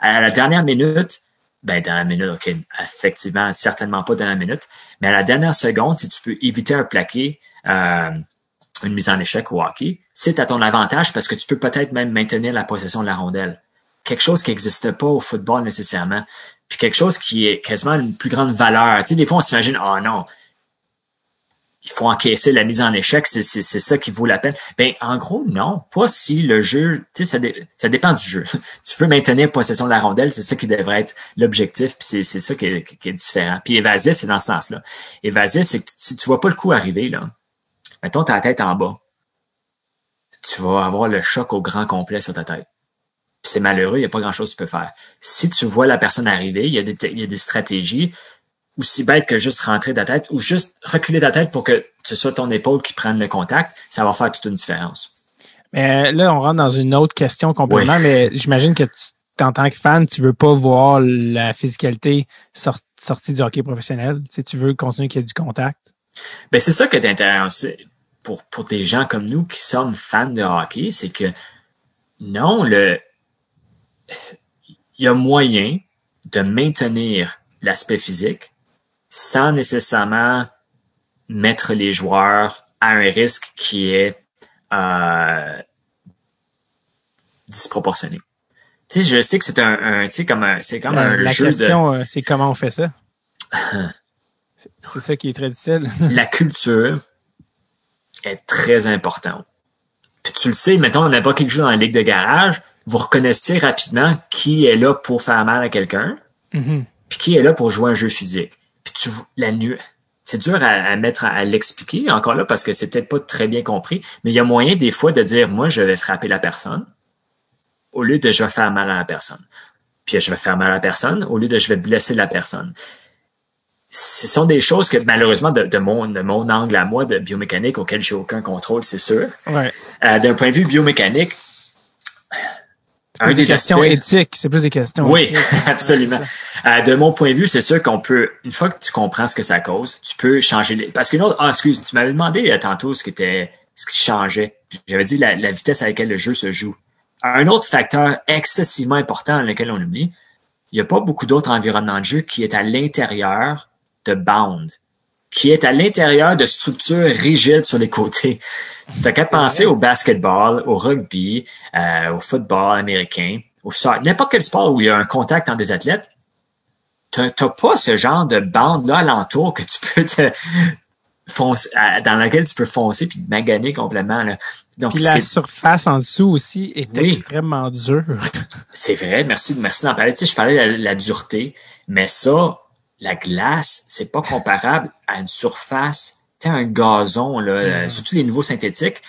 À la dernière minute, ben dans la minute, ok, effectivement, certainement pas dans la minute, mais à la dernière seconde, si tu peux éviter un plaqué, euh, une mise en échec au hockey, c'est à ton avantage parce que tu peux peut-être même maintenir la possession de la rondelle. Quelque chose qui n'existe pas au football nécessairement. Puis quelque chose qui est quasiment une plus grande valeur. Tu sais, des fois, on s'imagine, oh non, il faut encaisser la mise en échec, c'est ça qui vaut la peine. Ben, en gros, non. Pas si le jeu, tu sais, ça, ça dépend du jeu. tu veux maintenir possession de la rondelle, c'est ça qui devrait être l'objectif, puis c'est ça qui est, qui est, différent. Puis évasif, c'est dans ce sens-là. Évasif, c'est que si tu vois pas le coup arriver, là, mettons ta tête en bas, tu vas avoir le choc au grand complet sur ta tête. Puis c'est malheureux, il n'y a pas grand-chose que tu peux faire. Si tu vois la personne arriver, il y a des, il y a des stratégies aussi bête que juste rentrer ta tête ou juste reculer ta tête pour que ce soit ton épaule qui prenne le contact, ça va faire toute une différence. Mais là, on rentre dans une autre question complètement, mais j'imagine que tu, en tant que fan, tu veux pas voir la physicalité sortie du hockey professionnel. Tu, tu veux continuer qu'il y ait du contact. Ben, c'est ça qui est intéressant pour, pour des gens comme nous qui sommes fans de hockey, c'est que non, le, il y a moyen de maintenir l'aspect physique sans nécessairement mettre les joueurs à un risque qui est euh, disproportionné. Tu sais, je sais que c'est un, tu sais, comme un, c'est comme un la jeu question, euh, c'est comment on fait ça? c'est ça qui est très difficile. la culture est très importante. Puis tu le sais, mettons, on n'a pas quelque chose dans la ligue de garage, vous reconnaissez rapidement qui est là pour faire mal à quelqu'un, mm-hmm. puis qui est là pour jouer un jeu physique. Puis tu la nuit. C'est dur à, mettre à, l'expliquer encore là parce que c'est peut-être pas très bien compris, mais il y a moyen des fois de dire moi je vais frapper la personne au lieu de je vais faire mal à la personne. Puis je vais faire mal à la personne au lieu de je vais blesser la personne. Ce sont des choses que malheureusement de, mon, de mon angle à moi de biomécanique auquel j'ai aucun contrôle, c'est sûr. Ouais. Euh, d'un point de vue biomécanique, un des, questions éthiques, c'est plus des questions. Oui, absolument. Euh, de mon point de vue, c'est sûr qu'on peut, une fois que tu comprends ce que ça cause, tu peux changer les. Parce que autre, ah, excuse, tu m'avais demandé euh, tantôt ce qui était, ce qui changeait. J'avais dit la, vitesse à laquelle le jeu se joue. Un autre facteur excessivement important à lequel on oublie, il n'y a pas beaucoup d'autres environnements de jeu qui est à l'intérieur de bound qui est à l'intérieur de structures rigides sur les côtés. Tu n'as qu'à penser au basketball, au rugby, euh, au football américain, au soccer, n'importe quel sport où il y a un contact entre des athlètes. Tu n'as pas ce genre de bande-là alentour que tu peux te foncer, dans laquelle tu peux foncer puis maganer complètement. Là. Donc, puis la surface en dessous aussi est extrêmement dure. C'est vrai, merci, merci d'en parler. Tu sais, je parlais de la dureté, mais ça, la glace, c'est pas comparable à une surface, tu un gazon, là, mm. surtout les nouveaux synthétiques.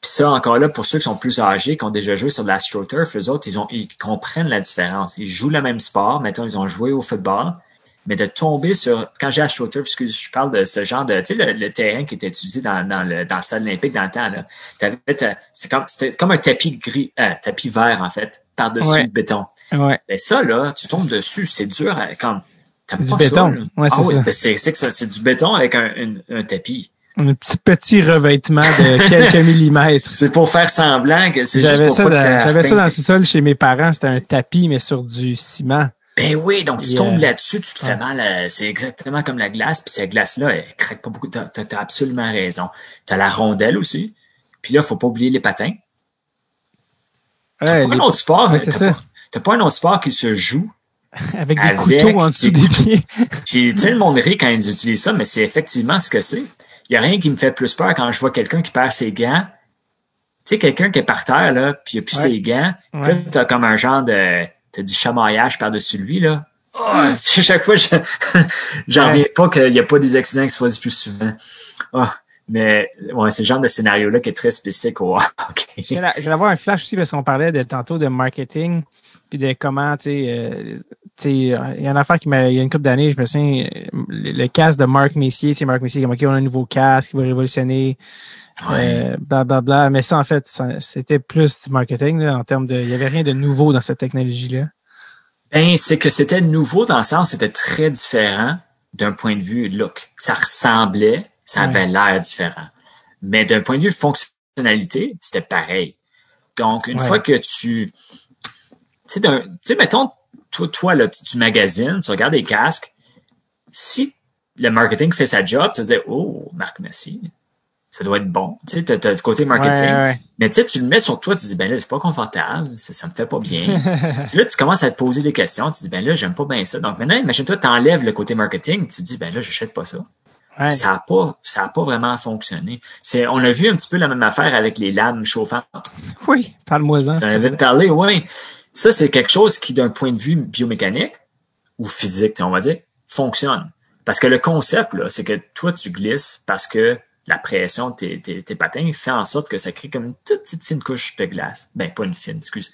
Puis ça, encore là, pour ceux qui sont plus âgés, qui ont déjà joué sur de l'AstroTurf, eux autres, ils, ont, ils comprennent la différence. Ils jouent le même sport, maintenant ils ont joué au football, mais de tomber sur, quand j'ai AstroTurf, excuse, je parle de ce genre de, tu sais, le, terrain qui était utilisé dans, dans le, dans le stade olympique dans le temps, là. C'était comme, c'était comme un tapis gris, euh, tapis vert, en fait, par-dessus le béton. Ouais. Ben ça, là, tu tombes dessus, c'est dur, comme, c'est du béton. Ouais, ah oui, ben c'est ça. C'est du béton avec un, un, tapis. Un petit petit revêtement de quelques millimètres. C'est pour faire semblant que c'est juste pour ça J'avais ça dans le sous-sol chez mes parents. C'était un tapis, mais sur du ciment. Ben oui, donc tu tombes là-dessus, tu te fais mal. C'est exactement comme la glace. Puis cette glace-là, elle craque pas beaucoup. T'as as, absolument raison. T'as la rondelle aussi. Puis là, faut pas oublier les patins. T'as pas un autre sport. T'as pas un autre sport qui se joue Avec des couteaux en dessous des, pieds. Puis, tu sais, le monde rit quand ils utilisent ça, mais c'est effectivement ce que c'est. Il y a rien qui me fait plus peur quand je vois quelqu'un qui perd ses gants. Tu sais, quelqu'un qui est par terre, là, puis il a plus ses gants. Ouais. Puis t'as comme un genre de, t'as du chamaillage par-dessus lui, là. Oh, chaque fois, je, j'en reviens pas qu'il n'y a pas des accidents qui se produisent plus souvent. Oh, mais ouais, c'est le genre de scénario-là qui est très spécifique au hockey. Je vais avoir un flash aussi parce qu'on parlait de tantôt de marketing puis de comment, tu sais, euh, il y a une affaire qui m'a, il y a une couple d'années, je me souviens, le, casque de Marc Messier, c'est Marc Messier, comme, OK, on a un nouveau casque qui va révolutionner, euh, bla, Mais ça, en fait, c'était plus du marketing, là, en termes de, il y avait rien de nouveau dans cette technologie-là. Ben, c'est que c'était nouveau dans le sens, c'était très différent d'un point de vue look. Ça ressemblait, ça avait l'air différent. Mais d'un point de vue fonctionnalité, c'était pareil. Donc, une Ouais. fois que tu... Tu sais, mettons, toi, toi là, tu, tu magasines, tu regardes des casques. Si le marketing fait sa job, tu vas dire, oh, Marc Messi, ça doit être bon. Tu sais, t'as, le côté marketing. Ouais, ouais. Mais tu sais, tu le mets sur toi, tu dis, ben là, c'est pas confortable, ça, ça me fait pas bien. Puis là, tu commences à te poser des questions, tu dis, ben là, j'aime pas bien ça. Donc maintenant, imagine-toi, t'enlèves le côté marketing, tu dis, ben là, j'achète pas ça. Ouais. Ça a pas, ça a pas vraiment fonctionné. C'est, on a vu un petit peu la même affaire avec les lames chauffantes. Oui, parle-moi-en. Tu en avais parlé, oui. Ça, c'est quelque chose qui, d'un point de vue biomécanique ou physique, on va dire, fonctionne. Parce que le concept, là, c'est que toi, tu glisses parce que la pression de tes, tes, tes patins fait en sorte que ça crée comme une toute petite fine couche de glace. Ben, pas une fine, excuse.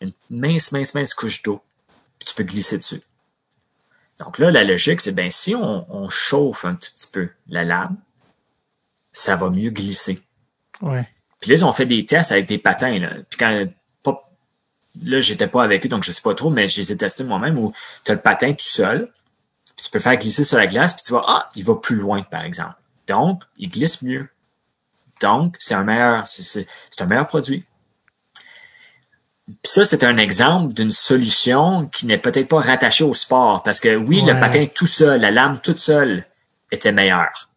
Une mince, mince, mince couche d'eau. Puis tu peux glisser dessus. Donc là, la logique, c'est ben si on, on chauffe un tout petit peu la lame, ça va mieux glisser. Ouais. Puis là, ont fait des tests avec des patins. Là. Puis quand là, j'étais pas avec eux, donc je sais pas trop, mais je les ai testés moi-même où tu as le patin tout seul. Puis tu peux faire glisser sur la glace, puis tu vois, ah, il va plus loin, par exemple. Donc, il glisse mieux. Donc, c'est un meilleur, c'est, un meilleur produit. Puis ça, c'est un exemple d'une solution qui n'est peut-être pas rattachée au sport. Parce que oui, Ouais. le patin tout seul, la lame toute seule était meilleure.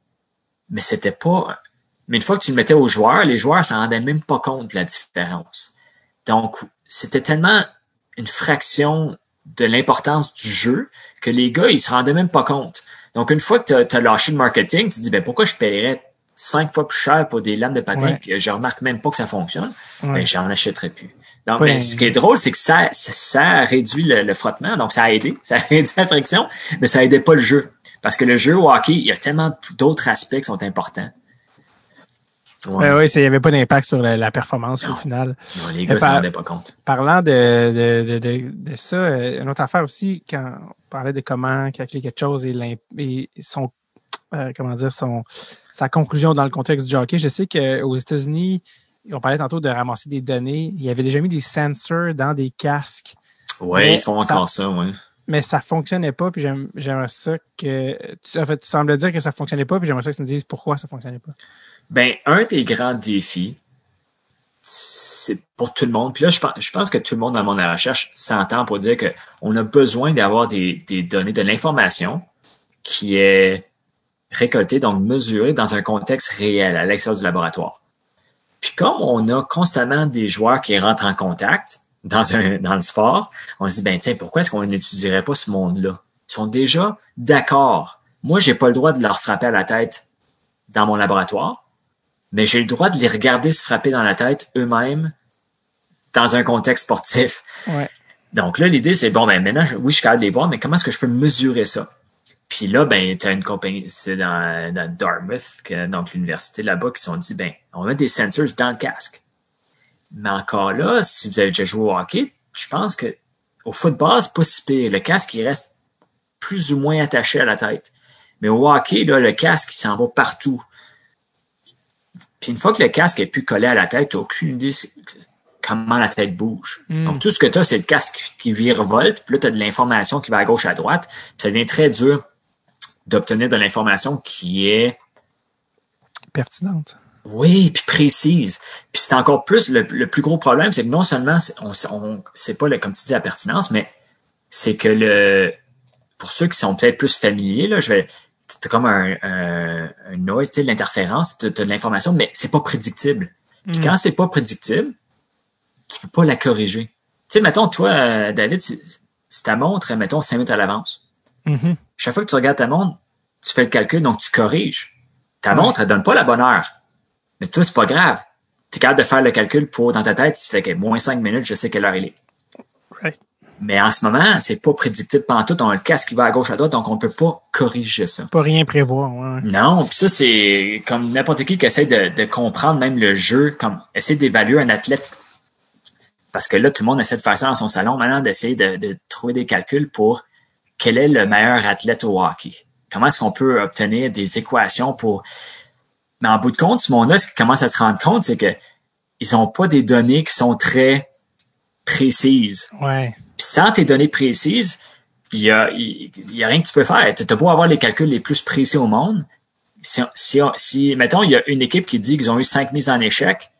Mais c'était pas. Mais une fois que tu le mettais aux joueurs, les joueurs s'en rendaient même pas compte de la différence. Donc, c'était tellement une fraction de l'importance du jeu que les gars, ils se rendaient même pas compte. Donc, une fois que tu as, lâché le marketing, tu te dis, ben, pourquoi je paierais cinq fois plus cher pour des lames de patin, Ouais. puis je remarque même pas que ça fonctionne, Ouais. ben, j'en achèterai plus. Donc, Ouais. ben, ce qui est drôle, c'est que ça, ça, réduit le, le frottement, donc ça a aidé, ça a réduit la friction, mais ça aidait pas le jeu. Parce que le jeu au hockey, il y a tellement d'autres aspects qui sont importants. Ouais. Ouais, c'est- il n'y avait pas d'impact sur la, la performance au final. Non, les gars Mais s'en rendaient pas compte. Parlant de, de, de, de, de ça, euh, une autre affaire aussi, quand on parlait de comment calculer quelque chose et, et son, euh, comment dire, son, sa conclusion dans le contexte du hockey, je sais qu'aux États-Unis, on parlait tantôt de ramasser des données. Il y avait déjà mis des sensors dans des casques, Ouais, Mais ils font encore ça, ouais. mais ça fonctionnait pas. Puis j'aime- j'aimerais ça que, tu, en fait, tu sembles dire que ça fonctionnait pas. Puis j'aimerais ça que tu me dises pourquoi ça fonctionnait pas. Ben, un des grands défis, c'est pour tout le monde. Puis là, je pense, que tout le monde dans le monde de la recherche s'entend pour dire que on a besoin d'avoir des, données, de l'information qui est récoltée, donc mesurée dans un contexte réel à l'extérieur du laboratoire. Puis comme on a constamment des joueurs qui rentrent en contact dans, dans le sport, on se dit, ben tiens, pourquoi est-ce qu'on n'étudierait pas ce monde-là? Ils sont déjà d'accord. Moi, j'ai pas le droit de leur frapper à la tête dans mon laboratoire mais j'ai le droit de les regarder se frapper dans la tête eux-mêmes dans un contexte sportif. Ouais. Donc là, l'idée, c'est bon, ben maintenant, oui, je suis capable de les voir, mais comment est-ce que je peux mesurer ça? Puis là, ben, tu as une compagnie, c'est dans, dans Dartmouth, que, donc l'université là-bas, qui se sont dit, ben, on va mettre des sensors dans le casque. Mais encore là, si vous avez déjà joué au hockey, je pense que au football, c'est pas si pire. Le casque, il reste plus ou moins attaché à la tête. Mais au hockey, là, le casque, il s'en va partout. Puis une fois que le casque est plus collé à la tête, tu n'as aucune idée comment la tête bouge. Mm. Donc tout ce que tu as, c'est le casque qui virevolte, puis là, tu as de l'information qui va à gauche, à droite, puis ça devient très dur d'obtenir de l'information qui est Pertinente. oui, puis précise. Puis c'est encore plus le, le plus gros problème, c'est que non seulement c'est- on, on c'est pas le, comme tu dis la pertinence, mais c'est que le pour ceux qui sont peut-être plus familiers là, je vais t'as comme un, un, un noise, tu sais, l'interférence, t'as, de l'information, mais c'est pas prédictible. Puis Mm. quand c'est pas prédictible, tu peux pas la corriger. Tu sais, mettons, toi, euh, David, si, si ta montre, mettons, 5 minutes à l'avance, Mhm. chaque fois que tu regardes ta montre, tu fais le calcul, donc tu corriges. Ta Ouais. montre, elle donne pas la bonne heure. Mais toi, c'est pas grave. Tu es capable de faire le calcul pour, dans ta tête, tu fais que moins 5 minutes, je sais quelle heure il est. Right. Mais en ce moment, c'est pas prédictible pendant tout. On a le casque qui va à gauche, à droite, donc on peut pas corriger ça. Pas rien prévoir. Ouais. Non, puis ça, c'est comme n'importe qui qui essaie de, de comprendre même le jeu, comme essayer d'évaluer un athlète. Parce que là, tout le monde essaie de faire ça dans son salon maintenant, d'essayer de, de trouver des calculs pour quel est le meilleur athlète au hockey. Comment est-ce qu'on peut obtenir des équations pour... Mais en bout de compte, ce monde-là, ce qu'ils commencent à se rendre compte, c'est que ils n'ont pas des données qui sont très précises. Ouais. Puis sans tes données précises, il y a, il y a rien que tu peux faire. Tu as beau avoir les calculs les plus précis au monde, si, si, si, mettons, il y a une équipe qui dit qu'ils ont eu cinq mises en échec,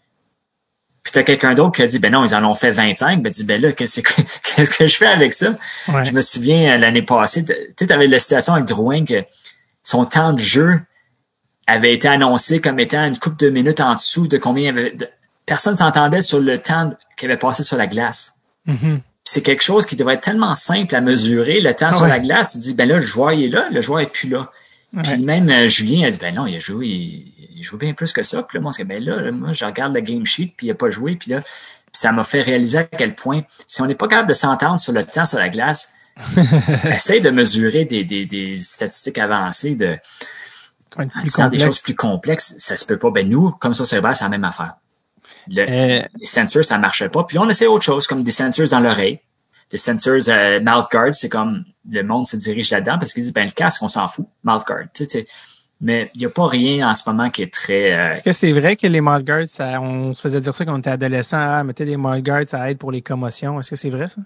puis t'as quelqu'un d'autre qui a dit, ben non, ils en ont fait 25, ben dis, ben là, qu'est-ce que, qu'est-ce que je fais avec ça? Ouais. Je me souviens, euh, l'année passée, tu sais, t'avais la situation avec Drouin que son temps de jeu avait été annoncé comme étant une coupe de minutes en dessous de combien il y avait, de- personne s'entendait sur le temps qu'il avait passé sur la glace. Mhm. C'est quelque chose qui devrait être tellement simple à mesurer, le temps sur Ouais. la glace. Tu dis, ben là, le joueur il est là, le joueur est plus là. Puis même euh, Julien a dit, ben non, il a joué, il, il joue bien plus que ça. Puis là, moi, ben là, moi, je regarde le game sheet, puis il a pas joué. Puis là, puis ça m'a fait réaliser à quel point, si on n'est pas capable de s'entendre sur le temps sur la glace, essaye de mesurer des, des, des statistiques avancées de en disant des choses plus complexes. Ça se peut pas. Ben nous, comme ça, c'est la même affaire. Le, Euh, les sensors, ça marchait pas. Puis on essaie autre chose, comme des sensors dans l'oreille. Des sensors euh, mouth guard, c'est comme le monde se dirige là-dedans parce qu'ils disent, ben le casque, on s'en fout, mouth guard. Tu sais. Mais il n'y a pas rien en ce moment qui est très... euh, Est-ce que c'est vrai que les mudguards, ça, on se faisait dire ça quand on était adolescent, ah, mettez des mudguards, ça aide pour les commotions. Est-ce que c'est vrai, ça?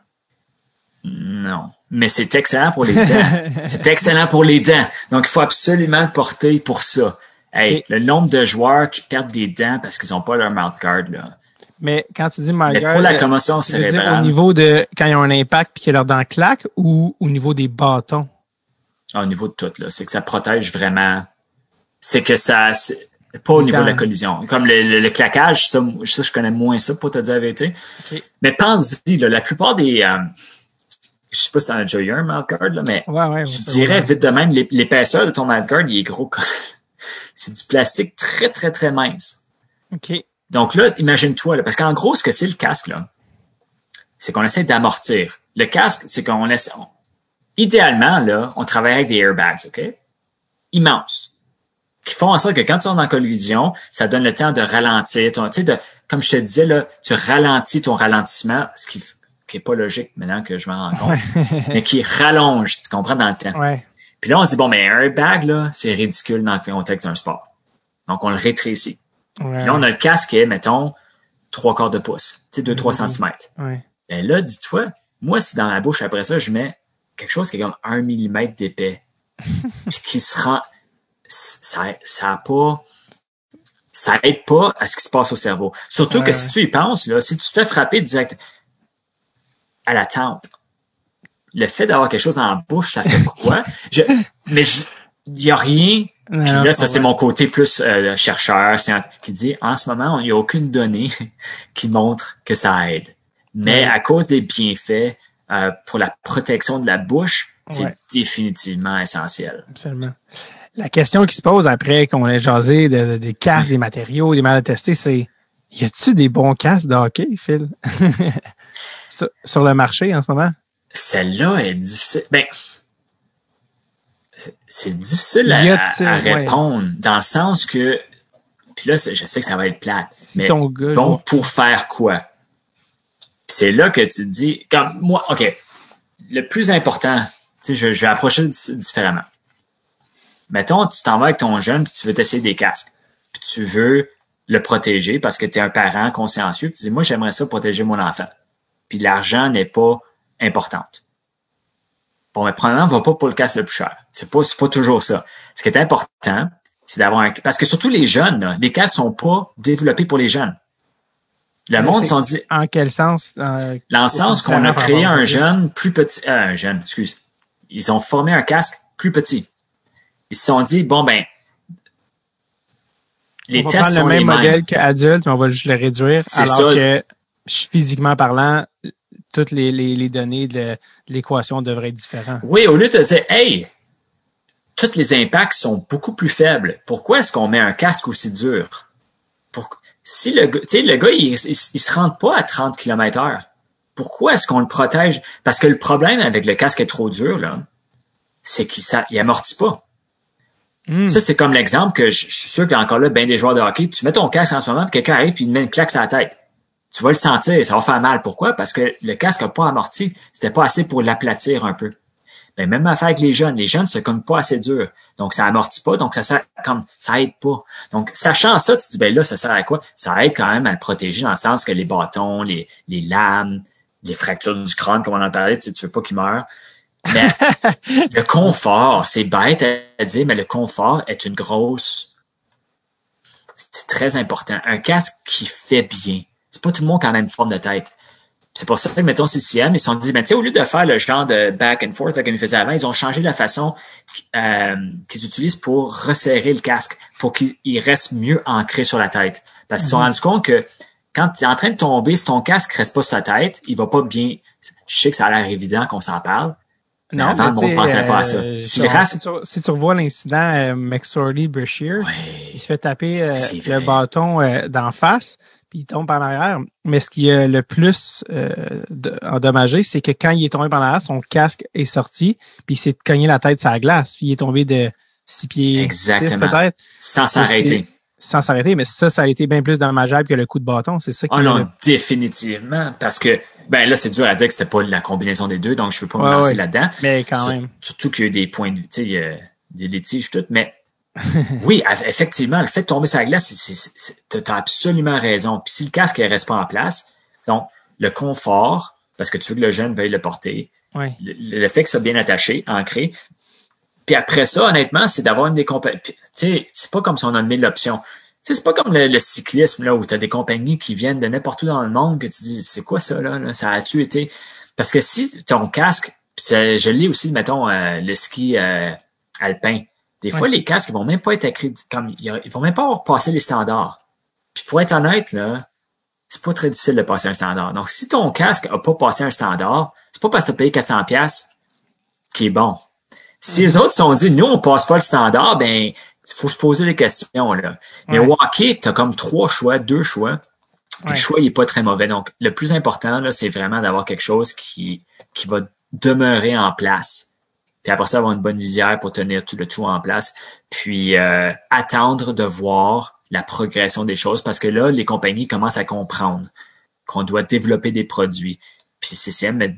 non. Mais c'est excellent pour les dents. c'est excellent pour les dents. Donc, il faut absolument le porter pour ça. Hey, Et- le nombre de joueurs qui perdent des dents parce qu'ils n'ont pas leur mouth guard, là. Mais quand tu dis Mais mudguard, pour la euh, commotion tu veux dire au niveau de quand ils ont un impact puis que leurs dents claquent ou au niveau des bâtons? au niveau de tout, là, c'est que ça protège vraiment. C'est que ça, pas au niveau de la collision. Comme le, le- le claquage, ça, ça, je connais moins ça pour te dire la vérité. Mais pense-y, là, la plupart des, euh, je sais pas si t'en as déjà eu un mouthguard, là, mais Ouais, ouais. ouais, dirais vite de même, l'ép- l'épaisseur de ton mouthguard, il est gros. C'est du plastique très, très, très mince. OK. Donc là, imagine-toi, là, parce qu'en gros, ce que c'est le casque, là, c'est qu'on essaie d'amortir. Le casque, c'est qu'on essaie. on- idéalement, là, on travaille avec des airbags, OK? Immenses. Qui font en sorte que quand tu es en collision, ça donne le temps de ralentir. Ton, tu sais, de, comme je te disais, là, tu ralentis ton ralentissement, ce qui, qui est pas logique maintenant que je me rends compte, mais qui rallonge, tu comprends, dans le temps. Ouais. Puis là, on se dit, bon, mais un airbag, là, c'est ridicule dans le contexte d'un sport. Donc, on le rétrécit. Ouais. Puis là, on a le casque qui est, mettons, trois quarts de pouce, tu sais, deux, trois centimètres. ouais. Ben là, dis-toi, moi, si dans la bouche, après ça, je mets quelque chose qui est comme un millimètre d'épais, puis qui se rend, ça, ça a pas, ça aide pas à ce qui se passe au cerveau. Surtout Ouais, que si tu y penses, là, si tu te fais frapper direct à la tempe, le fait d'avoir quelque chose la bouche, ça fait quoi? Je, mais il y a rien Non, puis là, ça, c'est mon côté plus euh, chercheur, qui dit, en ce moment, il n'y a aucune donnée qui montre que ça aide. Mais Ouais. à cause des bienfaits euh, pour la protection de la bouche, c'est Ouais. définitivement essentiel. Absolument. La question qui se pose après qu'on ait jasé de- de- des casques, des matériaux, des mal testés, c'est y a-tu des bons casques de hockey, Phil? sur, sur le marché en ce moment? Celle-là est difficile. Ben, c'est- difficile à, ouais. répondre, dans le sens que, puis là, je sais que ça va être plate, Si mais ton gars bon, pour faire quoi? Puis c'est là que tu te dis, comme moi, OK, le plus important, tu sais, je, je vais approcher di- différemment. Mettons, tu t'en vas avec ton jeune, puis tu veux t'essayer des casques. Puis tu veux le protéger parce que tu es un parent consciencieux, puis tu dis, moi, j'aimerais ça protéger mon enfant. Puis l'argent n'est pas importante. Bon, mais premièrement, va pas pour le casque le plus cher. C'est pas, pas toujours ça. Ce qui est important, c'est d'avoir un, parce que surtout les jeunes, là, les casques sont pas développés pour les jeunes. Le monde sont dit, En quel sens? euh, dans le sens qu'on a créé un jeune plus petit, euh, un jeune, excuse. Ils ont formé un casque plus petit. Ils se sont dit, bon, ben, les on va tests prendre sont le même les modèle qu'adulte, mais on va juste le réduire. C'est Alors ça. que physiquement parlant, toutes les, les, les données de, l'équation devraient être différentes. Oui, au lieu de dire, hey, tous les impacts sont beaucoup plus faibles. Pourquoi est-ce qu'on met un casque aussi dur? Pour, si le gars, tu sais, le gars, il, il, il se rend pas à 30 km heure. Pourquoi est-ce qu'on le protège? Parce que le problème avec le casque est trop dur, là, c'est qu'il il amortit pas. Hmm. Ça, c'est comme l'exemple que je, je suis sûr qu'il y a encore là bien des joueurs de hockey. Tu mets ton casque en ce moment, puis quelqu'un arrive puis il met une claque sur la tête. Tu vas le sentir, ça va faire mal. Pourquoi? Parce que le casque n'a pas amorti. C'était pas assez pour l'aplatir un peu. Ben, même affaire avec les jeunes. Les jeunes se cognent pas assez dur. Donc, ça amortit pas. Donc, ça sert comme, ça aide pas. Donc, sachant ça, tu te dis, ben là, ça sert à quoi? Ça aide quand même à le protéger dans le sens que les bâtons, les, les lames, les fractures du crâne, comme on en parlait, tu, sais, tu veux pas qu'ils meurent. Mais le confort, c'est bête à dire, mais le confort est une grosse. C'est très important. Un casque qui fait bien. C'est pas tout le monde qui a la même forme de tête. C'est pour ça que, mettons, CCM, ils se sont dit, ben, tu sais, au lieu de faire le genre de back and forth qu'ils faisaient avant, ils ont changé la façon euh, qu'ils utilisent pour resserrer le casque, pour qu'il reste mieux ancré sur la tête. Parce qu'ils se sont rendus compte que quand tu es en train de tomber, si ton casque reste pas sur ta tête, il va pas bien. Je sais que ça a l'air évident qu'on s'en parle. Mais Non, avant, mais on ne pensait pas à ça. euh, Si tu, si tu revois l'incident euh, McSorley Brashear, il se fait taper euh, le bâton d'en face, puis il tombe par l'arrière. Mais ce qui a le plus euh, de- endommagé, c'est que quand il est tombé par l'arrière, son casque est sorti, puis il s'est cogné la tête sur la glace, puis il est tombé de six pieds six Exactement. peut-être, sans s'arrêter. sans s'arrêter. Mais ça, ça a été bien plus dommageable que le coup de bâton. C'est ça qui Oh est non, le- définitivement. Parce que, ben là, c'est dur à dire que c'était pas la combinaison des deux, donc je veux pas me lancer ouais. là-dedans. Mais quand même. Surtout qu'il y a eu des points de, tu sais, a des litiges, tout, mais oui, eff- effectivement, le fait de tomber sur la glace, c'est- t'as absolument raison. Puis si le casque ne reste pas en place, donc le confort, parce que tu veux que le jeune veuille le porter, le, le fait que ce soit bien attaché, ancré. Puis après ça, honnêtement, c'est d'avoir une des compagnies. Tu sais, c'est pas comme si on a mis l'option. Tu sais, c'est pas comme le, le cyclisme, là, où tu as des compagnies qui viennent de n'importe où dans le monde que tu dis, c'est quoi ça, là, là? Ça a-tu été? Parce que si ton casque, puis je lis aussi, mettons, euh, le ski euh, alpin. Des fois, Ouais. les casques, ils vont même pas être accrédités, comme, ils vont même pas avoir passé les standards. Puis pour être honnête, là, c'est pas très difficile de passer un standard. Donc, si ton casque a pas passé un standard, c'est pas parce que tu as payé 400 pièces qui est bon. Si les autres se sont dit, nous, on passe pas le standard, ben, il faut se poser des questions, là. Mais Ouais. hockey, t'as comme trois choix, deux choix. Puis Ouais. Le choix, il est pas très mauvais. Donc, le plus important, là, c'est vraiment d'avoir quelque chose qui, qui va demeurer en place. Puis après ça, avoir une bonne visière pour tenir tout le tout en place. Puis euh, attendre de voir la progression des choses parce que là, les compagnies commencent à comprendre qu'on doit développer des produits. Puis CCM met,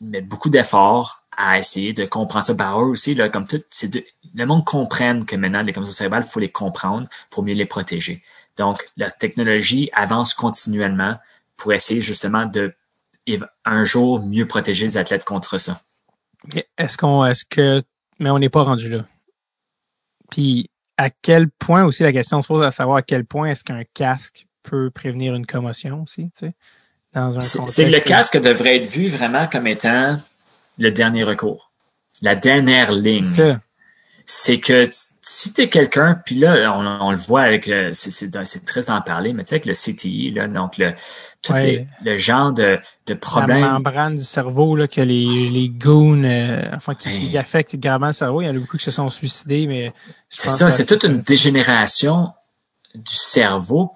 met beaucoup d'efforts à essayer de comprendre ça par eux aussi, là, comme tout, de, le monde comprenne que maintenant, les commotions cérébrales, il faut les comprendre pour mieux les protéger. Donc, la technologie avance continuellement pour essayer justement de un jour mieux protéger les athlètes contre ça. Est-ce qu'on, est-ce que, mais on n'est pas rendu là. Puis, à quel point aussi la question se pose à savoir à quel point est-ce qu'un casque peut prévenir une commotion aussi, tu sais, dans un C'est le casque devrait être vu vraiment comme étant le dernier recours, la dernière ligne. C'est ça. C'est que si tu es quelqu'un, puis là, on, on le voit avec le, c'est, c'est, c'est triste d'en parler, mais tu sais, avec le CTI, là, donc le, tout Ouais. les- le genre de, de La problème. membrane du cerveau, là, que les, les goons, euh, enfin, qui, affectent gravement le cerveau. Il y en a beaucoup qui se sont suicidés, mais. C'est ça, c'est toute une dégénération du cerveau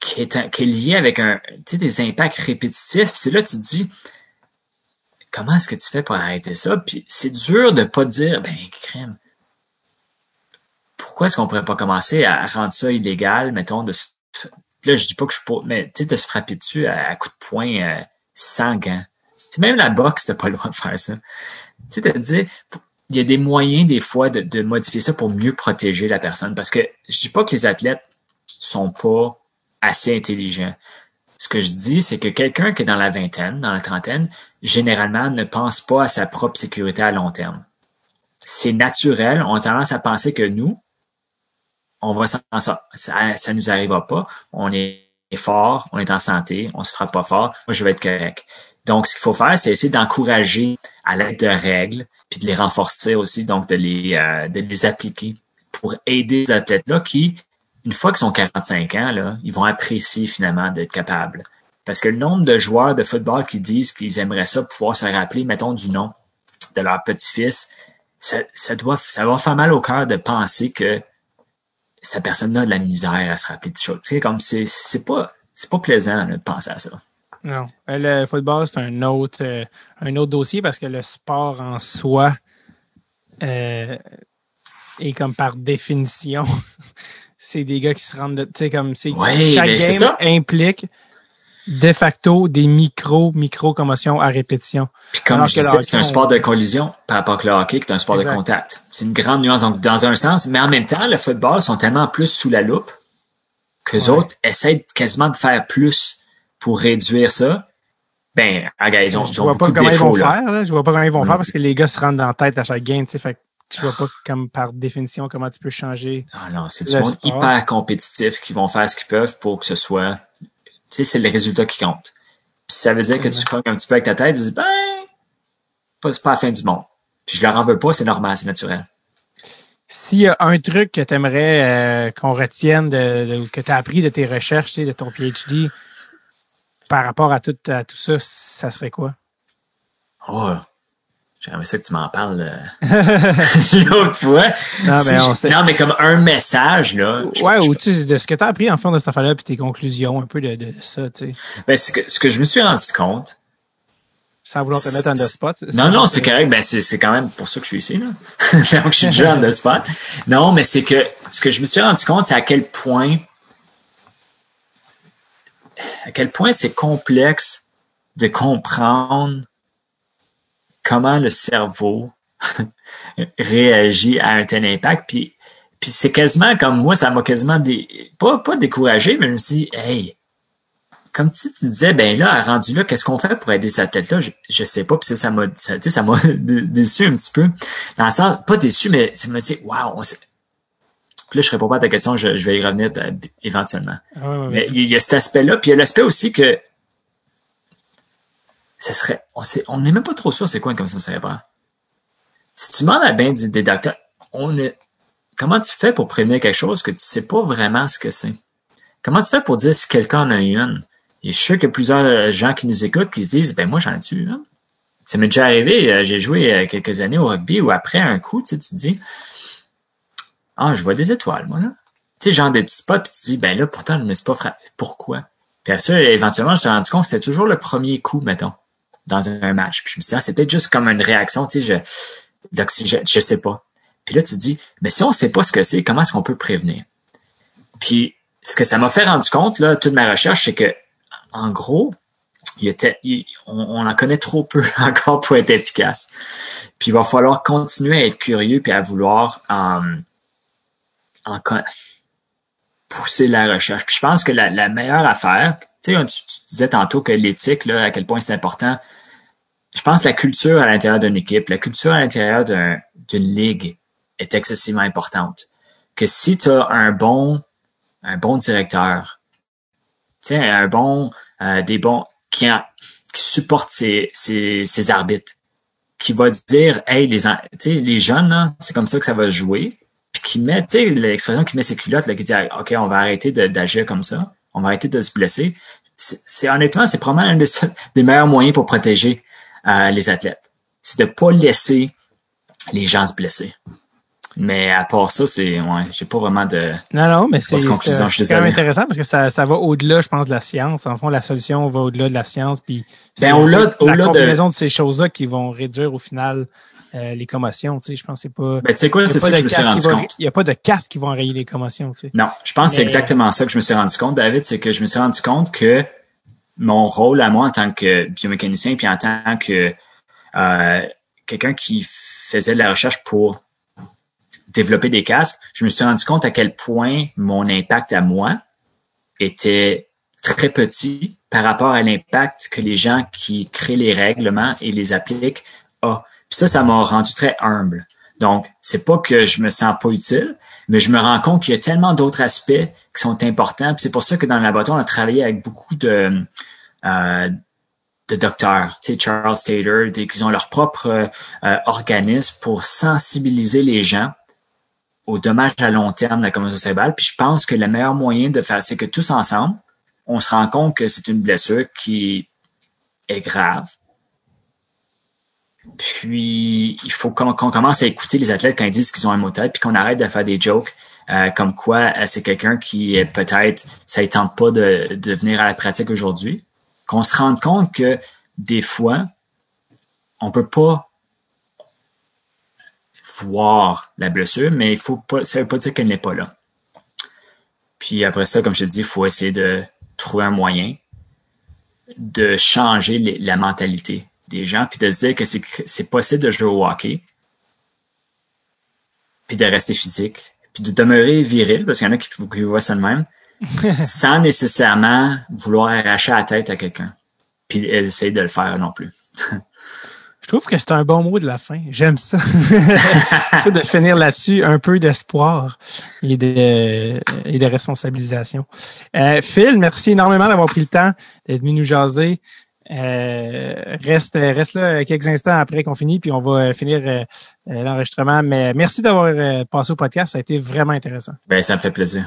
qui est, un- qui est liée avec un, tu sais, des impacts répétitifs. C'est là, tu te dis, comment est-ce que tu fais pour arrêter ça? Puis c'est dur de pas dire, ben, crème. Pourquoi est-ce qu'on pourrait pas commencer à rendre ça illégal, mettons, de se- là, je dis pas que je suis pas, mais tu sais, de se frapper dessus à, à coups de poing euh, sans gants. Même la boxe, t'as pas le droit de faire ça. Tu sais, dire, il y a des moyens des fois de, de modifier ça pour mieux protéger la personne. Parce que je dis pas que les athlètes sont pas assez intelligents. Ce que je dis, c'est que quelqu'un qui est dans la vingtaine, dans la trentaine, généralement ne pense pas à sa propre sécurité à long terme. C'est naturel. On a tendance à penser que nous, on va s'en ça, ça, ça nous arrivera pas. On est fort, on est en santé, on se frappe pas fort. Moi, je vais être correct. Donc, ce qu'il faut faire, c'est essayer d'encourager à l'aide de règles, puis de les renforcer aussi, donc de les, euh, de les appliquer pour aider les athlètes-là qui, une fois qu'ils sont 45 ans, là, ils vont apprécier finalement d'être capables. Parce que le nombre de joueurs de football qui disent qu'ils aimeraient ça pouvoir se rappeler, mettons, du nom de leur petit-fils, ça, ça doit, ça va faire mal au cœur de penser que cette personne-là a de la misère à se rappeler de choses. Tu sais, comme c'est, c'est pas, c'est pas plaisant là, de penser à ça. Non. Euh, Le football, c'est un autre, euh, un autre dossier parce que le sport en soi euh, est comme par définition, c'est des gars qui se rendent, de- tu sais, comme c'est Ouais, chaque game ça. implique de facto des micro micro commotions à répétition. Puis comme Alors je disais, c'est un sport de collision par rapport que le hockey, qui est un sport Exact. de contact. C'est une grande nuance. Donc, dans un sens, mais en même temps, le football sont tellement plus sous la loupe que les Ouais. autres essaient quasiment de faire plus pour réduire ça. Ben, regarde, ils ont, je ils ont vois pas beaucoup de comment ils vont défauts, là. faire. Là. Je vois pas comment ils vont faire parce que les gars se rendent dans la tête à chaque game. tu sais, Fait que je vois pas comme par définition comment tu peux changer. Ah non, c'est du monde sport. hyper compétitif qui vont faire ce qu'ils peuvent pour que ce soit. Tu sais, c'est le résultat qui compte. Puis ça veut dire que tu cognes un petit peu avec ta tête, tu dis ben, pas- pas la fin du monde. Puis je leur en veux pas, c'est normal, c'est naturel. S'il y a un truc que tu aimerais qu'on retienne de, de- que tu as appris de tes recherches, de ton PhD, par rapport à tout, à tout ça, ça serait quoi? Oh, j'aimerais ça que tu m'en parles euh, l'autre fois. Non, Si mais on j'ai- sait. non, mais comme un message, là. je- Ouais, je- ou tu sais, de ce que tu as appris en fond de cette affaire-là, puis tes conclusions, un peu de, de ça, tu sais. ben, ce, que, ce que je me suis rendu compte. Sans vouloir te mettre en the spot. Non, non, c'est correct. Ben, c'est, quand même pour ça que je suis ici, là. Donc, je suis déjà en the spot. Non, mais c'est que ce que je me suis rendu compte, c'est à quel point, à quel point c'est complexe de comprendre comment le cerveau réagit à un tel impact. Puis, puis c'est quasiment comme moi, ça m'a quasiment des, pas, pas découragé, mais je me suis dit, hey, comme tu, tu disais, ben là, rendu là, qu'est-ce qu'on fait pour aider cette tête-là? Je, je sais pas, puis ça, ça m'a, ça, tu sais, ça m'a dé- déçu un petit peu. Dans le sens, pas déçu, mais ça m'a dit, wow, on Puis là, je réponds pas à ta question, je, je vais y revenir euh, éventuellement. Ouais, Mais il y a cet aspect-là, puis il y a l'aspect aussi que ça serait, on sait, on n'est même pas trop sûr c'est quoi une commission cérébrale. Si tu demandes à bien des, des docteurs, on est, comment tu fais pour prévenir quelque chose que tu sais pas vraiment ce que c'est? Comment tu fais pour dire si quelqu'un en a eu une? Et je suis sûr qu'il y a plusieurs euh, gens qui nous écoutent qui se disent, ben moi j'en ai une? Ça m'est déjà arrivé, euh, j'ai joué euh, quelques années au rugby où après un coup, tu sais, tu te dis, ah, je vois des étoiles, moi, là. Tu sais, genre des petits spots, puis tu te dis, ben là, pourtant, je ne me suis pas frappé. Pourquoi? Puis à ça, éventuellement, je me suis rendu compte que c'était toujours le premier coup, mettons, dans un, match. Puis je me suis dit, ah, c'est juste comme une réaction, tu sais, je, d'oxygène, je sais pas. Puis là, tu te dis, mais si on sait pas ce que c'est, comment est-ce qu'on peut prévenir? Puis ce que ça m'a fait rendre compte, là, toute ma recherche, c'est que, en gros, on, en connaît trop peu encore pour être efficace. Puis il va falloir continuer à être curieux puis à vouloir euh, pousser la recherche. Puis je pense que la, meilleure affaire, tu sais, tu, disais tantôt que l'éthique, à quel point c'est important. Je pense que la culture à l'intérieur d'une équipe, la culture à l'intérieur d'un- d'une ligue est excessivement importante. Que si tu as un bon, un bon directeur, tu sais, un bon, euh, des bons, qui, supporte ses, arbitres, qui va dire, hey, les, les jeunes, c'est comme ça que ça va jouer, puis qui met, tu sais, l'expression qui met ses culottes, là, qui dit, OK, on va arrêter d'agir comme ça, on va arrêter de se blesser. C'est honnêtement, c'est probablement un des meilleurs moyens pour protéger euh, les athlètes. C'est de pas laisser les gens se blesser. Mais à part ça, c'est, ouais, j'ai pas vraiment de, Non, non, mais c'est quand même intéressant parce que ça, ça va au-delà, je pense, de la science. En fond, la solution va au-delà de la science. Puis Ben, au-delà- la au-delà de- combinaison de... ces choses-là qui vont réduire au final euh, les commotions. Tu sais, je pense que c'est pas. ben, tu sais quoi, y c'est ça que je me suis rendu va- compte. Il n'y a pas de casque qui vont enrayer les commotions. Tu sais. Non, je pense que c'est exactement ça que je me suis rendu compte, David, c'est que je me suis rendu compte que mon rôle à moi en tant que biomécanicien, puis en tant que euh, quelqu'un qui faisait de la recherche pour développer des casques, je me suis rendu compte à quel point mon impact à moi était très petit par rapport à l'impact que les gens qui créent les règlements et les appliquent ont. Puis ça, ça m'a rendu très humble. Donc, c'est pas que je me sens pas utile, mais je me rends compte qu'il y a tellement d'autres aspects qui sont importants. C'est pour ça que dans le laboratoire, on a travaillé avec beaucoup de, euh, de docteurs, tu sais, Charles Taylor, qui ont leur propre euh, organisme pour sensibiliser les gens aux dommages à long terme de la commotion cérébrale. Puis je pense que le meilleur moyen de faire, c'est que tous ensemble, on se rend compte que c'est une blessure qui est grave. Puis il faut qu'on commence à écouter les athlètes quand ils disent qu'ils ont un mot tête, puis qu'on arrête de faire des jokes euh, comme quoi euh, c'est quelqu'un qui peut-être ça ne tente pas de, de venir à la pratique aujourd'hui. Qu'on se rende compte que des fois, on peut pas voir la blessure, mais il faut pas, ça veut pas dire qu'elle n'est pas là. Puis après ça, comme je te dis, il faut essayer de trouver un moyen de changer les- la mentalité des gens, puis de se dire que c'est, c'est possible de jouer au hockey, puis de rester physique, puis de demeurer viril, parce qu'il y en a qui, qui voient ça de même, sans nécessairement vouloir arracher la tête à quelqu'un. puis essayer de le faire non plus. Je trouve que c'est un bon mot de la fin. J'aime ça. de finir là-dessus, un peu d'espoir et de, et de responsabilisation. Euh, Phil, merci énormément d'avoir pris le temps d'être venu nous jaser. Euh, reste, reste là quelques instants après qu'on finisse, puis on va finir euh, l'enregistrement. Mais merci d'avoir passé au podcast. Ça a été vraiment intéressant. Ben, ça me fait plaisir.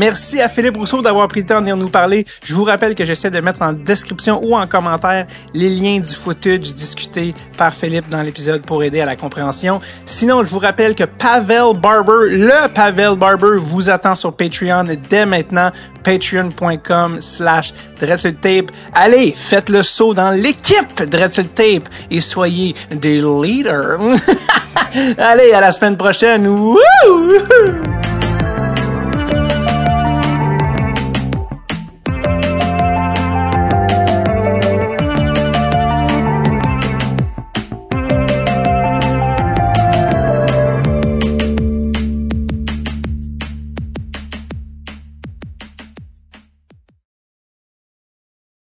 Merci à Philippe Rousseau d'avoir pris le temps de venir nous parler. Je vous rappelle que j'essaie de mettre en description ou en commentaire les liens du footage discuté par Philippe dans l'épisode pour aider à la compréhension. Sinon, je vous rappelle que Pavel Barber, le Pavel Barber, vous attend sur Patreon dès maintenant. Patreon.com slash Tape. Allez, faites le saut dans l'équipe Tape et soyez des leaders. Allez, à la semaine prochaine. Woo!